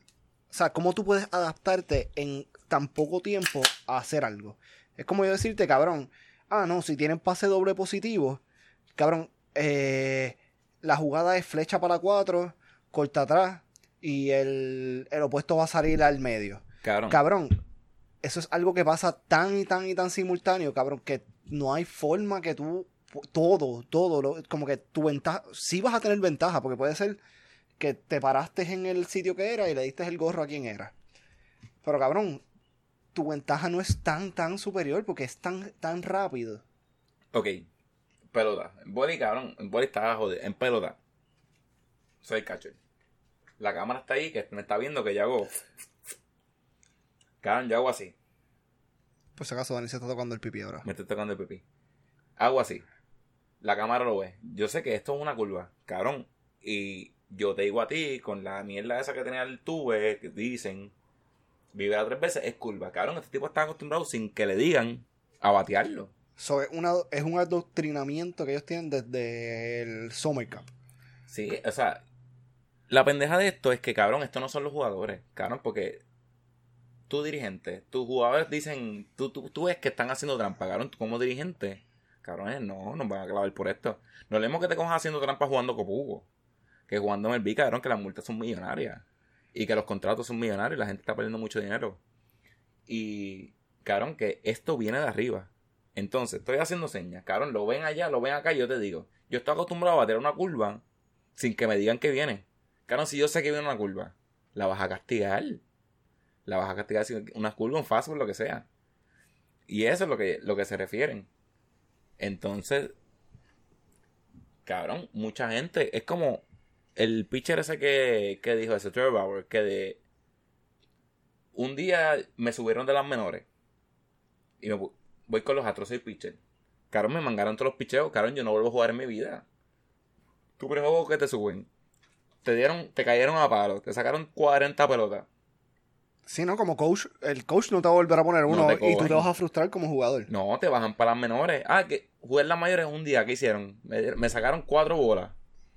O sea, ¿cómo tú puedes adaptarte en tan poco tiempo a hacer algo? Es como yo decirte, cabrón, ah, no, si tienen pase doble positivo, cabrón, eh, la jugada es flecha para 4, corta atrás y el, el opuesto va a salir al medio. Cabrón. Cabrón, eso es algo que pasa tan y tan y tan simultáneo, cabrón, que no hay forma que tú, todo, todo, lo- como que tu ventaja, sí vas a tener ventaja, porque puede ser que te paraste en el sitio que era y le diste el gorro a quien era. Pero cabrón, tu ventaja no es tan, tan superior porque es tan, tan rápido. Ok. Pelota. Boli, cabrón. Boli está jodido. En pelota. Soy catcher. La cámara está ahí, que me está viendo que yo hago. Cabrón, yo hago así. Por si acaso, Dani se está tocando el pipi ahora. Me estoy tocando el pipí. Hago así. La cámara lo ve. Yo sé que esto es una curva. Cabrón. Y yo te digo a ti, con la mierda esa que tenía el tube, que dicen, vive a tres veces, es curva. Cabrón, este tipo está acostumbrado sin que le digan a batearlo. So, es, una, es un adoctrinamiento que ellos tienen desde el Summer Cup. Sí, o sea, la pendeja de esto es que, cabrón, estos no son los jugadores, cabrón, porque tú dirigente, tus jugadores dicen, tú, tú, tú ves que están haciendo trampa, cabrón, tú como dirigente, cabrón, no, nos van a clavar por esto. No leemos que te cojas haciendo trampa jugando copugo, que jugando en el B, cabrón, que las multas son millonarias y que los contratos son millonarios y la gente está perdiendo mucho dinero. Y, cabrón, que esto viene de arriba. Entonces, estoy haciendo señas, cabrón, lo ven allá, lo ven acá, y yo te digo, yo estoy acostumbrado a bater una curva sin que me digan que viene. Cabrón, si yo sé que viene una curva, la vas a castigar. La vas a castigar una curva, un fastball, lo que sea. Y eso es lo que, lo que se refieren. Entonces, cabrón, mucha gente, es como el pitcher ese que, que dijo ese Trevor Bauer, que de un día me subieron de las menores y me voy con los astros, soy pitcher. Cabrón, me mangaron todos los picheos, cabrón, yo no vuelvo a jugar en mi vida. Tu primer juego que te suben. Te dieron, te cayeron a palo, te sacaron 40 pelotas. Sí, ¿no? Como coach, el coach no te va a volver a poner uno y tú te vas a frustrar como jugador. No, te bajan para las menores. Ah, que jugué las mayores un día, ¿qué hicieron? Me, me sacaron cuatro bolas.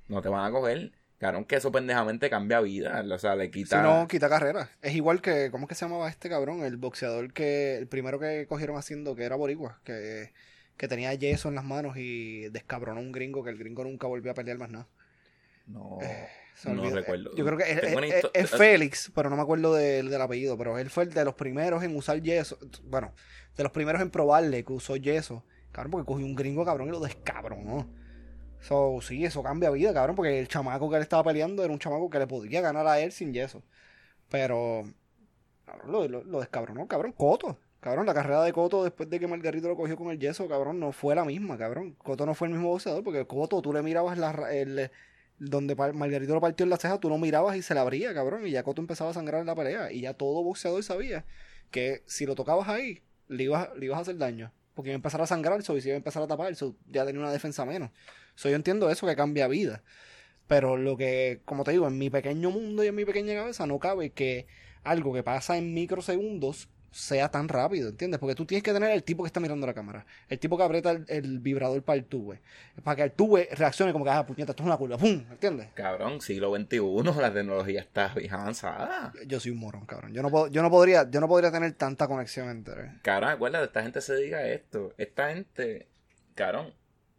No te van a coger. Cabrón, que eso pendejamente cambia vida. O sea, le Si quita. no, quita carrera. Es igual que, ¿cómo es que se llamaba este cabrón? El boxeador que, el primero que cogieron haciendo, que era boricua, que, que tenía yeso en las manos y descabronó a un gringo, que el gringo nunca volvió a pelear más nada. No, Se no olvidó. recuerdo. Yo creo que es, es- es Félix, pero no me acuerdo del, del apellido, pero él fue el de los primeros en usar yeso. Bueno, de los primeros en probarle que usó yeso. Cabrón, porque cogió un gringo cabrón y lo descabronó. So, sí, eso cambia vida, cabrón, porque el chamaco que él estaba peleando era un chamaco que le podía ganar a él sin yeso. Pero, cabrón, lo, lo, lo descabronó, cabrón. Coto, cabrón, la carrera de Coto después de que Margarito lo cogió con el yeso, cabrón, no fue la misma, cabrón. Coto no fue el mismo boxeador, porque Coto tú le mirabas la, el, donde Margarito lo partió en la ceja, tú lo mirabas y se la abría, cabrón, y ya Coto empezaba a sangrar en la pelea. Y ya todo boxeador sabía que si lo tocabas ahí, le ibas, le ibas a hacer daño. Porque iba a empezar a sangrar, so, y si iba a empezar a tapar, so, ya tenía una defensa menos. So, yo entiendo eso que cambia vida. Pero lo que, como te digo, en mi pequeño mundo y en mi pequeña cabeza no cabe que algo que pasa en microsegundos sea tan rápido, ¿entiendes? Porque tú tienes que tener el tipo que está mirando la cámara, el tipo que aprieta el, el vibrador para el tubo, para que el tubo reaccione como que, ah, puñeta, esto es una curva, ¡pum! ¿Entiendes? Cabrón, siglo XXI, la tecnología está bien avanzada. Yo soy un morón, cabrón. Yo no, puedo, yo no, podría, yo no podría tener tanta conexión entre... Cabrón, acuérdate, esta gente se dedica a esto. Esta gente, cabrón,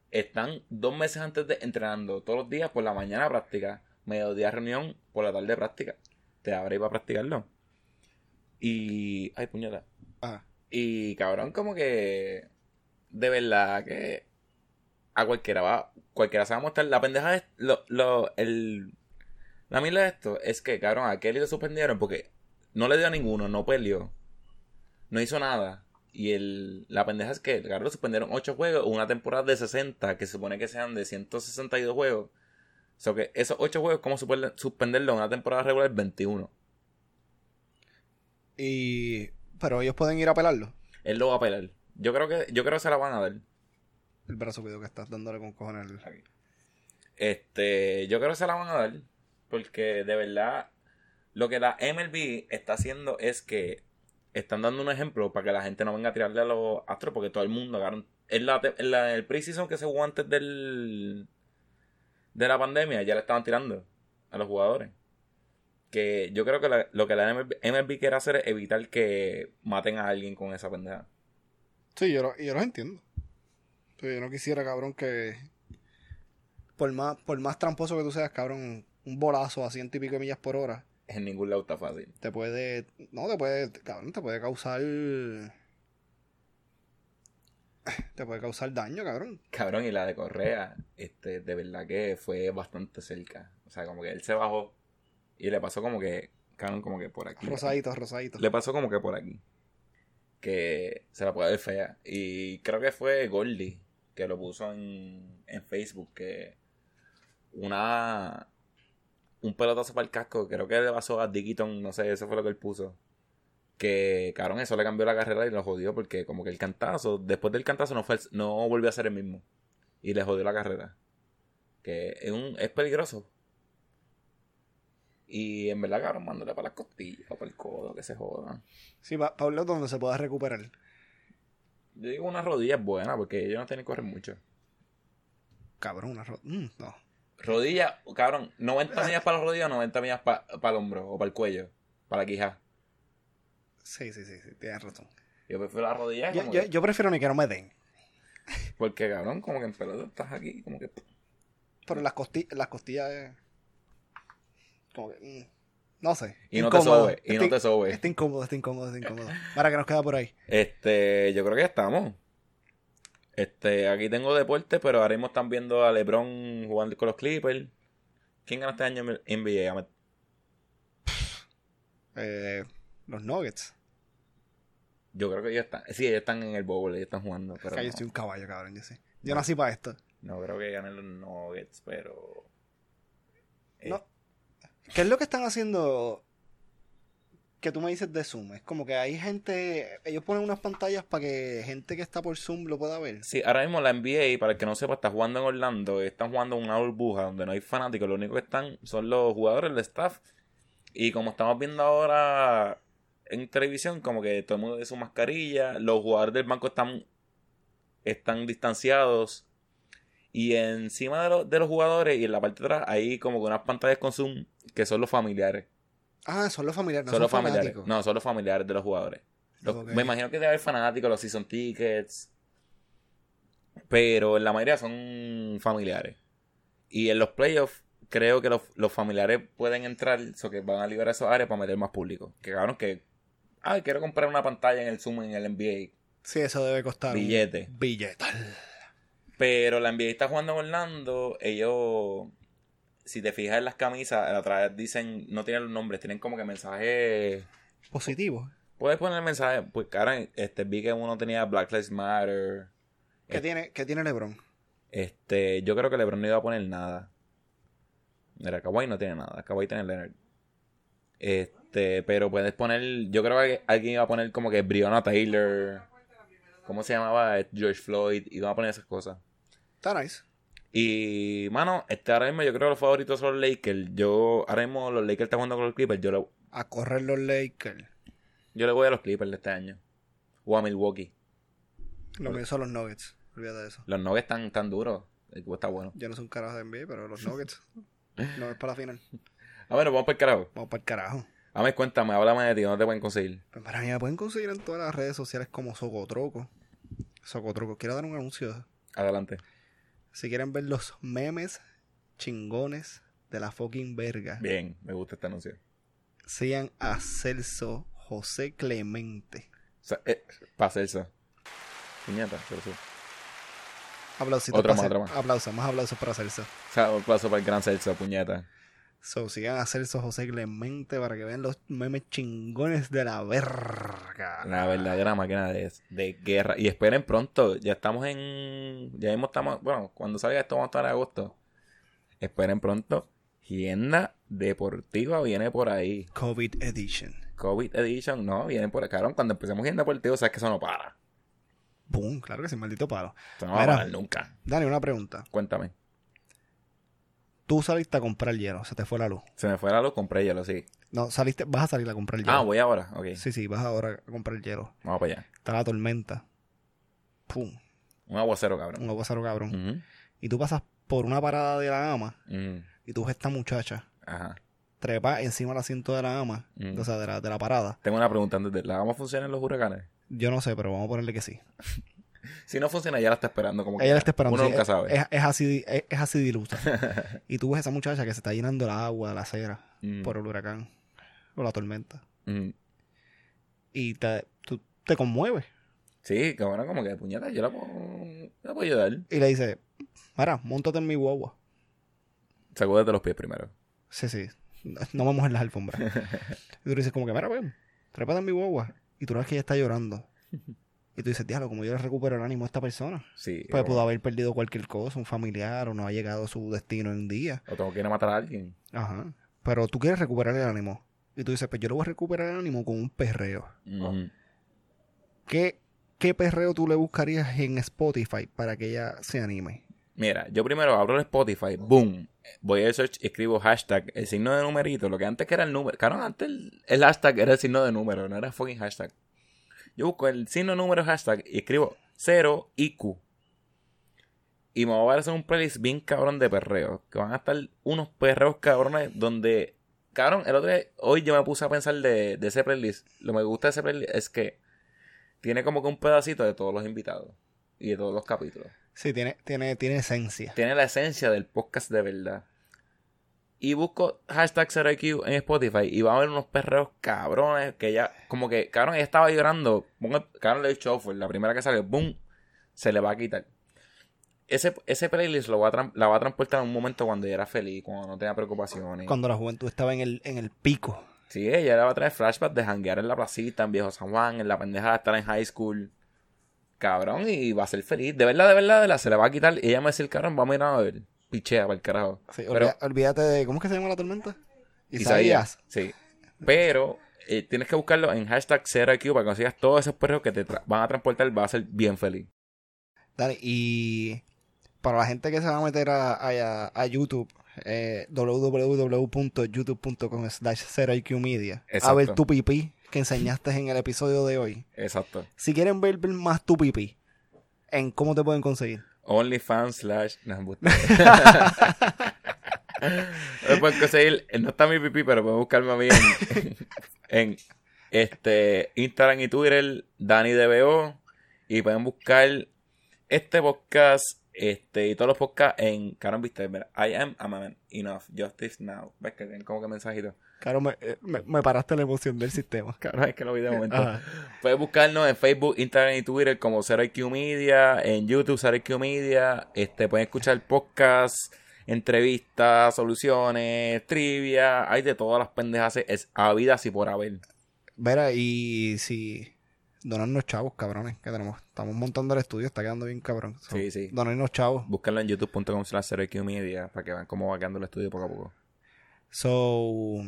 están dos meses antes de entrenando, todos los días por la mañana práctica, mediodía reunión, por la tarde práctica. Te abre para practicarlo. Y. Ay, puñeta. Ajá. Y cabrón, como que. De verdad que. A cualquiera va. Cualquiera se va a mostrar. La pendeja es. Lo, lo, el. La mila de esto es que, cabrón, a Kelly le suspendieron porque no le dio a ninguno, no peleó. No hizo nada. Y el, la pendeja es que, cabrón, suspendieron 8 juegos, una temporada de 60, que se supone que sean de 162 juegos. O sea que esos 8 juegos, ¿cómo suspenderlo en una temporada regular? 21. Y. Pero ellos pueden ir a pelarlo. Él lo va a pelar. Yo creo que, yo creo que se la van a dar. El brazo cuido que estás dándole con cojones. Aquí. Este, yo creo que se la van a dar. Porque de verdad, lo que la MLB está haciendo es que están dando un ejemplo para que la gente no venga a tirarle a los astros. Porque todo el mundo, en, la, en, la, el preseason que se jugó antes del, de la pandemia, ya le estaban tirando a los jugadores que yo creo que lo que la MLB, quiere hacer es evitar que maten a alguien con esa pendeja. Sí, yo, yo los entiendo. yo no quisiera, cabrón, que por más, por más tramposo que tú seas, cabrón, un bolazo a ciento y pico de millas por hora. En ningún lado está fácil. Te puede, no, te puede, cabrón, te puede causar... Te puede causar daño, cabrón. Cabrón, y la de Correa, este, de verdad que fue bastante cerca. O sea, como que él se bajó y le pasó como que, cabrón, como que por aquí. Rosadito, rosadito. Le pasó como que por aquí. Que se la puede ver fea. Y creo que fue Goldie que lo puso en, en Facebook. Que una. Un pelotazo para el casco. Creo que le pasó a Dickiton. No sé, eso fue lo que él puso. Que, cabrón, eso le cambió la carrera y lo jodió. Porque, como que el cantazo, después del cantazo, no, fue, no volvió a ser el mismo. Y le jodió la carrera. Que es, un, es peligroso. Y en verdad, cabrón, mándale para las costillas o para el codo, que se jodan. Sí, Pablo, donde se pueda recuperar. Yo digo una rodilla es buena porque ellos no tienen que correr mucho. Cabrón, una rodilla. Mm, no. Rodilla, cabrón, 90 millas para la rodilla o 90 millas para el hombro o para el cuello, para la quija. Sí, sí, sí, sí, tienes razón. Yo prefiero la rodilla. Yo, yo, prefiero ni que no me den. Porque, cabrón, como que en pelota estás aquí, como que. Pero las, costillas las costillas. Mm, no sé. Y no te sobe, y no te sobe. Está incómodo, está incómodo, está incómodo. Para que nos queda por ahí. Este, yo creo que ya estamos. Este, aquí tengo deporte, pero ahora mismo están viendo a LeBron jugando con los Clippers. ¿Quién gana este año en NBA? Eh, los Nuggets. Yo creo que ellos están. Sí, ellos están en el bowl, ellos están jugando. Pero yo soy un caballo, cabrón, yo sé. Yo nací para esto. No creo que ganen los Nuggets, pero. No. ¿Qué es lo que están haciendo que tú me dices de Zoom? Es como que hay gente, ellos ponen unas pantallas para que gente que está por Zoom lo pueda ver. Sí, ahora mismo la NBA, para el que no sepa, está jugando en Orlando, están jugando en una burbuja donde no hay fanáticos, lo único que están son los jugadores, el staff. Y como estamos viendo ahora en televisión, como que todo el mundo de su mascarilla, los jugadores del banco están, están distanciados. Y encima de, de los jugadores y en la parte de atrás hay como que unas pantallas con Zoom que son los familiares. Ah, son los familiares, no son, los familiares. No, son los familiares de los jugadores. Me imagino que debe haber fanáticos, los season tickets. Pero en la mayoría son familiares. Y en los playoffs, creo que los, familiares pueden entrar, so que van a liberar esas áreas para meter más público. Que cabrón, que. Ay, quiero comprar una pantalla en el Zoom en el NBA. Sí, eso debe costar. Billete. billete. Pero la NBA está jugando en Orlando. Ellos si te fijas en las camisas, vez dicen, no tienen los nombres, tienen como que mensajes positivos. Puedes poner mensajes, pues cara, este vi que uno tenía Black Lives Matter. ¿Qué tiene qué tiene LeBron? Este, yo creo que LeBron no iba a poner nada. Mira, Kawhi no tiene nada, Kawhi tiene Leonard. Este, pero puedes poner, yo creo que alguien iba a poner como que Breonna Taylor. ¿Cómo se llamaba? George Floyd. Iba a poner esas cosas. Está nice. Y, mano, este ahora mismo yo creo que los favoritos son los Lakers. Yo, ahora mismo los Lakers están jugando con los Clippers. Yo a correr los Lakers. Yo le voy a los Clippers de este año. O a Milwaukee. Lo mío son los Nuggets. Olvídate de eso. Los Nuggets están tan duros. El equipo está bueno. Yo no soy un carajo de NBA, pero los Nuggets. no es para la final. <laughs> A ver, vamos para el carajo. Vamos para el carajo. A ver, cuéntame, háblame de ti, ¿dónde te pueden conseguir? Pues para mí me pueden conseguir en todas las redes sociales como Socotroco. Socotroco. Quiero dar un anuncio. Adelante. Si quieren ver los memes chingones de la fucking verga, Bien, me gusta este anuncio. sigan a Celso José Clemente. O sea, eh, para Celso. Puñeta, Celso. Aplausitos Otra más, otra más. Aplausos, más aplausos para Celso. O sea, un aplauso para el gran Celso, puñeta. So, sigan a Celso José Clemente para que vean los memes chingones de la verga. La verdadera máquina de, de guerra. Y esperen pronto, ya estamos en. Ya mismo estamos. Bueno, cuando salga esto, vamos a estar en agosto. Esperen pronto. Hienda Deportiva viene por ahí. COVID Edition. COVID Edition, no, viene por acá. Cuando empecemos Hienda Deportiva, sabes que eso no para. Boom, claro que sí, maldito palo. Eso no va a parar nunca. Dani, una pregunta. Cuéntame. Tú saliste a comprar hielo, se te fue la luz. Se me fue la luz, compré hielo, sí. No, saliste, vas a salir a comprar hielo. Ah, voy ahora. Ok, Sí, sí, vas ahora a comprar hielo. vamos para allá. Está la tormenta. Pum, Un aguacero, cabrón. un aguacero cabrón. Y tú pasas por una parada de la ama ujú, y tú ves esta muchacha Ajá. trepa encima del asiento de la ama, Mm. o sea, de la, de la parada. Tengo una pregunta antes de. ¿La vamos a funcionar en los huracanes? Yo no sé, pero vamos a ponerle que sí. <laughs> <laughs> Si no funciona, ya la está esperando. Como Ella la está esperando. Uno sí, nunca es, sabe. Es, es así, es, es así dilusa. <laughs> y tú ves a esa muchacha que se está llenando el agua de la acera Mm, por el huracán o la tormenta. mm. Y te, tú te conmueves. Sí, cabrón, como que puñeta, yo la puedo, la puedo ayudar. Y le dice, Mara, montate en mi guagua. Sacúdete los pies primero. Sí, sí. No me mojes las alfombras. <laughs> y tú le dices como que, mira, ven, trépate en mi guagua. Y tú ves que ella está llorando. Y tú dices, diablo, como yo le recupero el ánimo a esta persona. Sí. Pues pudo haber perdido cualquier cosa, un familiar, o no ha llegado a su destino en un día. o tengo que ir a matar a alguien. Ajá. Pero tú quieres recuperar el ánimo. Y tú dices, pues yo le voy a recuperar el ánimo con un perreo. Ujú. ¿Qué, ¿Qué perreo tú le buscarías en Spotify para que ella se anime? Mira, yo primero abro el Spotify, boom. Voy al search, escribo hashtag, el signo de numerito, lo que antes que era el número. Claro, antes el, el hashtag era el signo de número, no era fucking hashtag. Yo busco el signo número hashtag y escribo 0 IQ. Y me voy a hacer un playlist bien cabrón de perreos. Que van a estar unos perreos cabrones donde. Cabrón, el otro día, hoy yo me puse a pensar de, de ese playlist. Lo que me gusta de ese playlist es que tiene como que un pedacito de todos los invitados y de todos los capítulos Sí, tiene, tiene, tiene esencia. tiene la esencia del podcast de verdad. Y busco hashtag 0IQ en Spotify y va a haber unos perreos cabrones que ya, como que, cabrón, ella estaba llorando. Cabrón, le fue la primera que sale, boom, se le va a quitar. Ese, ese playlist lo va a la va a transportar a un momento cuando ella era feliz, cuando no tenía preocupaciones. Cuando la juventud estaba en el, en el pico. Sí, ella le va a traer flashbacks de janguear en la placita, en Viejo San Juan, en la pendeja de estar en high school. Cabrón, y va a ser feliz. De verdad, de verdad, de verdad, se le va a quitar. Y ella me va a decir, cabrón, vamos a ir a ver. Pichea para el carajo. Sí, Pero- olvídate de. ¿Cómo es que se llama la tormenta? Isaías. Sí. Pero eh, tienes que buscarlo en hashtag 0IQ para que consigas todos esos perros que te van a transportar. Va a ser bien feliz. Dale, y para la gente que se va a meter a, a, a YouTube, eh, www.youtube.com slash 0IQmedia, a ver tu pipí que enseñaste en el episodio de hoy. Exacto. Si quieren ver más tu pipí, ¿en cómo te pueden conseguir? OnlyFans slash. No, <laughs> pueden conseguir. No está mi pipí, pero pueden buscarme a mí en, en este Instagram y Twitter, DaniDBO. Y pueden buscar este podcast este, y todos los podcasts en Caron Viste. I am a man enough. Justice now. ¿Ves que tienen como que mensajito? Claro, me, eh, me, me paraste la emoción del sistema. <laughs> Cabrón, es que lo vi de momento. Ajá. Puedes buscarnos en Facebook, Instagram y Twitter como 0IQ Media, en YouTube 0IQ Media. Este, pueden escuchar podcasts, entrevistas, soluciones, trivia. Hay de todas las pendejas es habidas y por haber. Verá, y si donarnos chavos, cabrones, que tenemos. Estamos montando el estudio, está quedando bien cabrón. So, Sí, sí. Donarnos chavos. Búscalo en youtube.com slash 0IQ Media para que vean cómo va quedando el estudio poco a poco. So,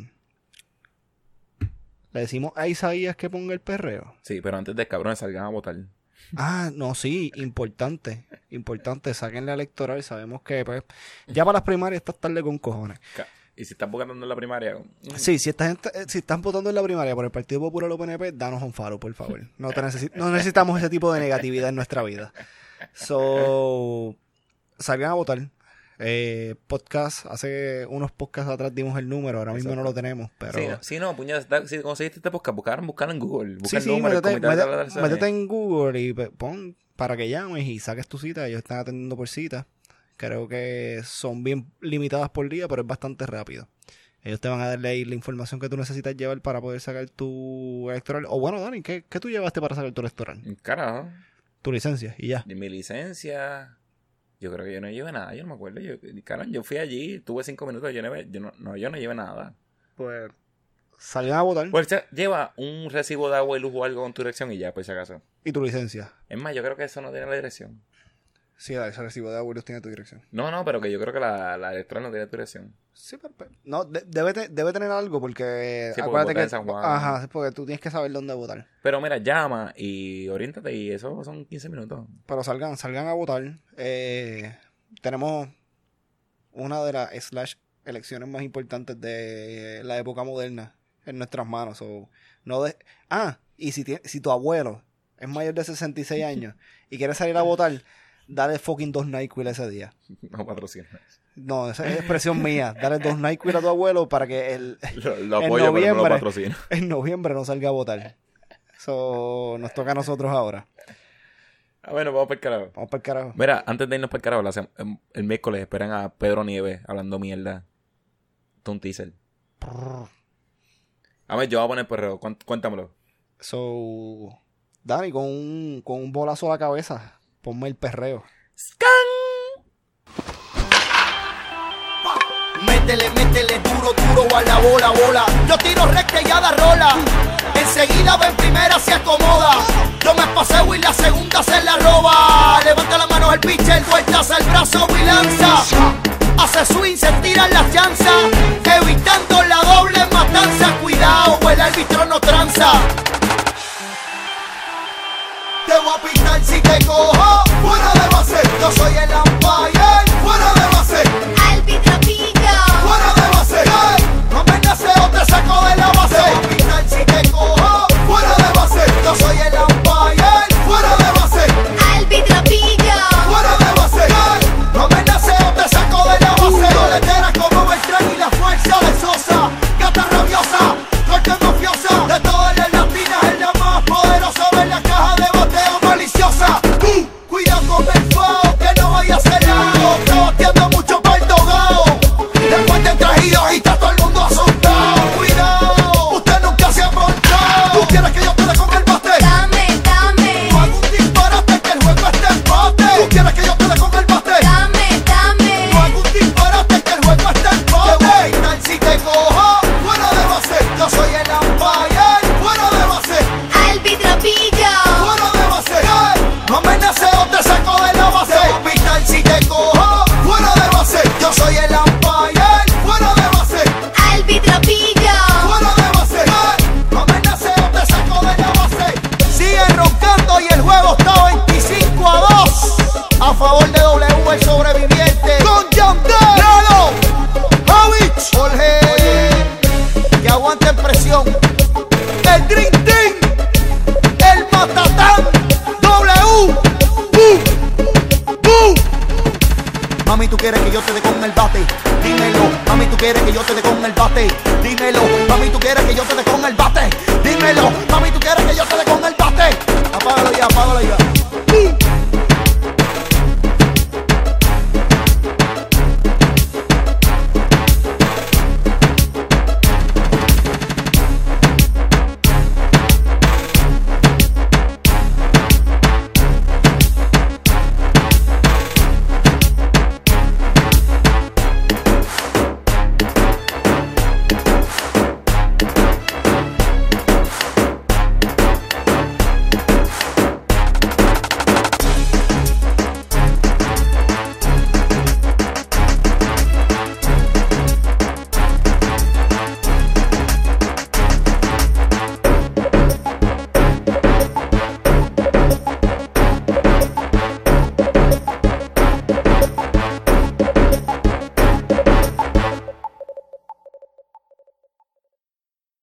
le decimos a Isaías que ponga el perreo. Sí, pero antes de cabrón salgan a votar. Ah, no, sí, importante, importante, sáquenle electoral, sabemos que pues, ya para las primarias está tarde con cojones. Y si estás votando en la primaria. mm, Sí, si estás, en- si estás votando en la primaria por el Partido Popular o PNP, danos un faro, por favor. No, te necesi- no necesitamos ese tipo de negatividad en nuestra vida. So, salgan a votar. Eh, podcast, hace unos podcasts atrás dimos el número, ahora mismo no lo tenemos, pero... Sí, no, sí, no, si conseguiste este podcast, buscaron, buscar en Google. Sí, el sí, número, métete, en Google y pon para que llames y saques tu cita. Ellos están atendiendo por cita. Creo que son bien limitadas por día, pero es bastante rápido. Ellos te van a darle ahí la información que tú necesitas llevar para poder sacar tu electoral. O bueno, Dani, ¿qué, qué tú llevaste para sacar tu electoral? Carajo. Tu licencia y ya. Mi licencia. Yo creo que yo no llevé nada, yo no me acuerdo. Yo, caramba, yo fui allí, tuve cinco minutos, yo no, yo no, no, yo no llevé nada. Pues salgan a votar Pues lleva un recibo de agua y luz o algo con tu dirección y ya, por si acaso. y tu licencia. Es más, yo creo que eso no tiene la dirección. Sí, ese recibo de abuelos tiene tu dirección. No, no, pero que yo creo que la, la electoral no tiene tu dirección. Sí, pero, pero- no, de- debe, te- debe tener algo porque Sí, acuérdate que en San Juan. ajá, porque tú tienes que saber dónde votar. Pero mira, llama y oriéntate y eso son 15 minutos. Pero salgan, salgan a votar. Eh, tenemos una de las slash elecciones más importantes de la época moderna en nuestras manos. so, no de... Ah, y si, si tu abuelo es mayor de 66 años y quiere salir a votar, dale fucking dos NyQuil ese día. <laughs> No patrocinas. No, esa es expresión mía. Dale dos NyQuil a tu abuelo para que el, <laughs> Lo, lo En apoyo, pero no lo noviembre. <laughs> en noviembre no salga a votar. So, nos toca a nosotros ahora. Ah, bueno, vamos para el carajo. Vamos para el carajo. Mira, antes de irnos para el carajo, la em- el miércoles esperan a Pedro Nieves hablando mierda. Un teaser. A ver, yo voy a poner perreo. Cuént- Cuéntamelo. So, Dani, con un, con un bolazo a la cabeza, ponme el perreo. Métele, métele duro, duro a la bola, bola. Yo tiro recta y ya da rola. Enseguida va en primera, se acomoda. Yo me paseo y la segunda se la roba. Levanta la mano el pitcher, vueltas al brazo y lanza. Hace swing, se tiran las chanzas. Evitando la doble matanza. Cuidado, el árbitro no tranza. Te voy a pitar si te cojo fuera de base. Yo soy el umpire fuera de base. Árbitro pica. Fuera de base. No me o te saco de la base. Te voy a pitar si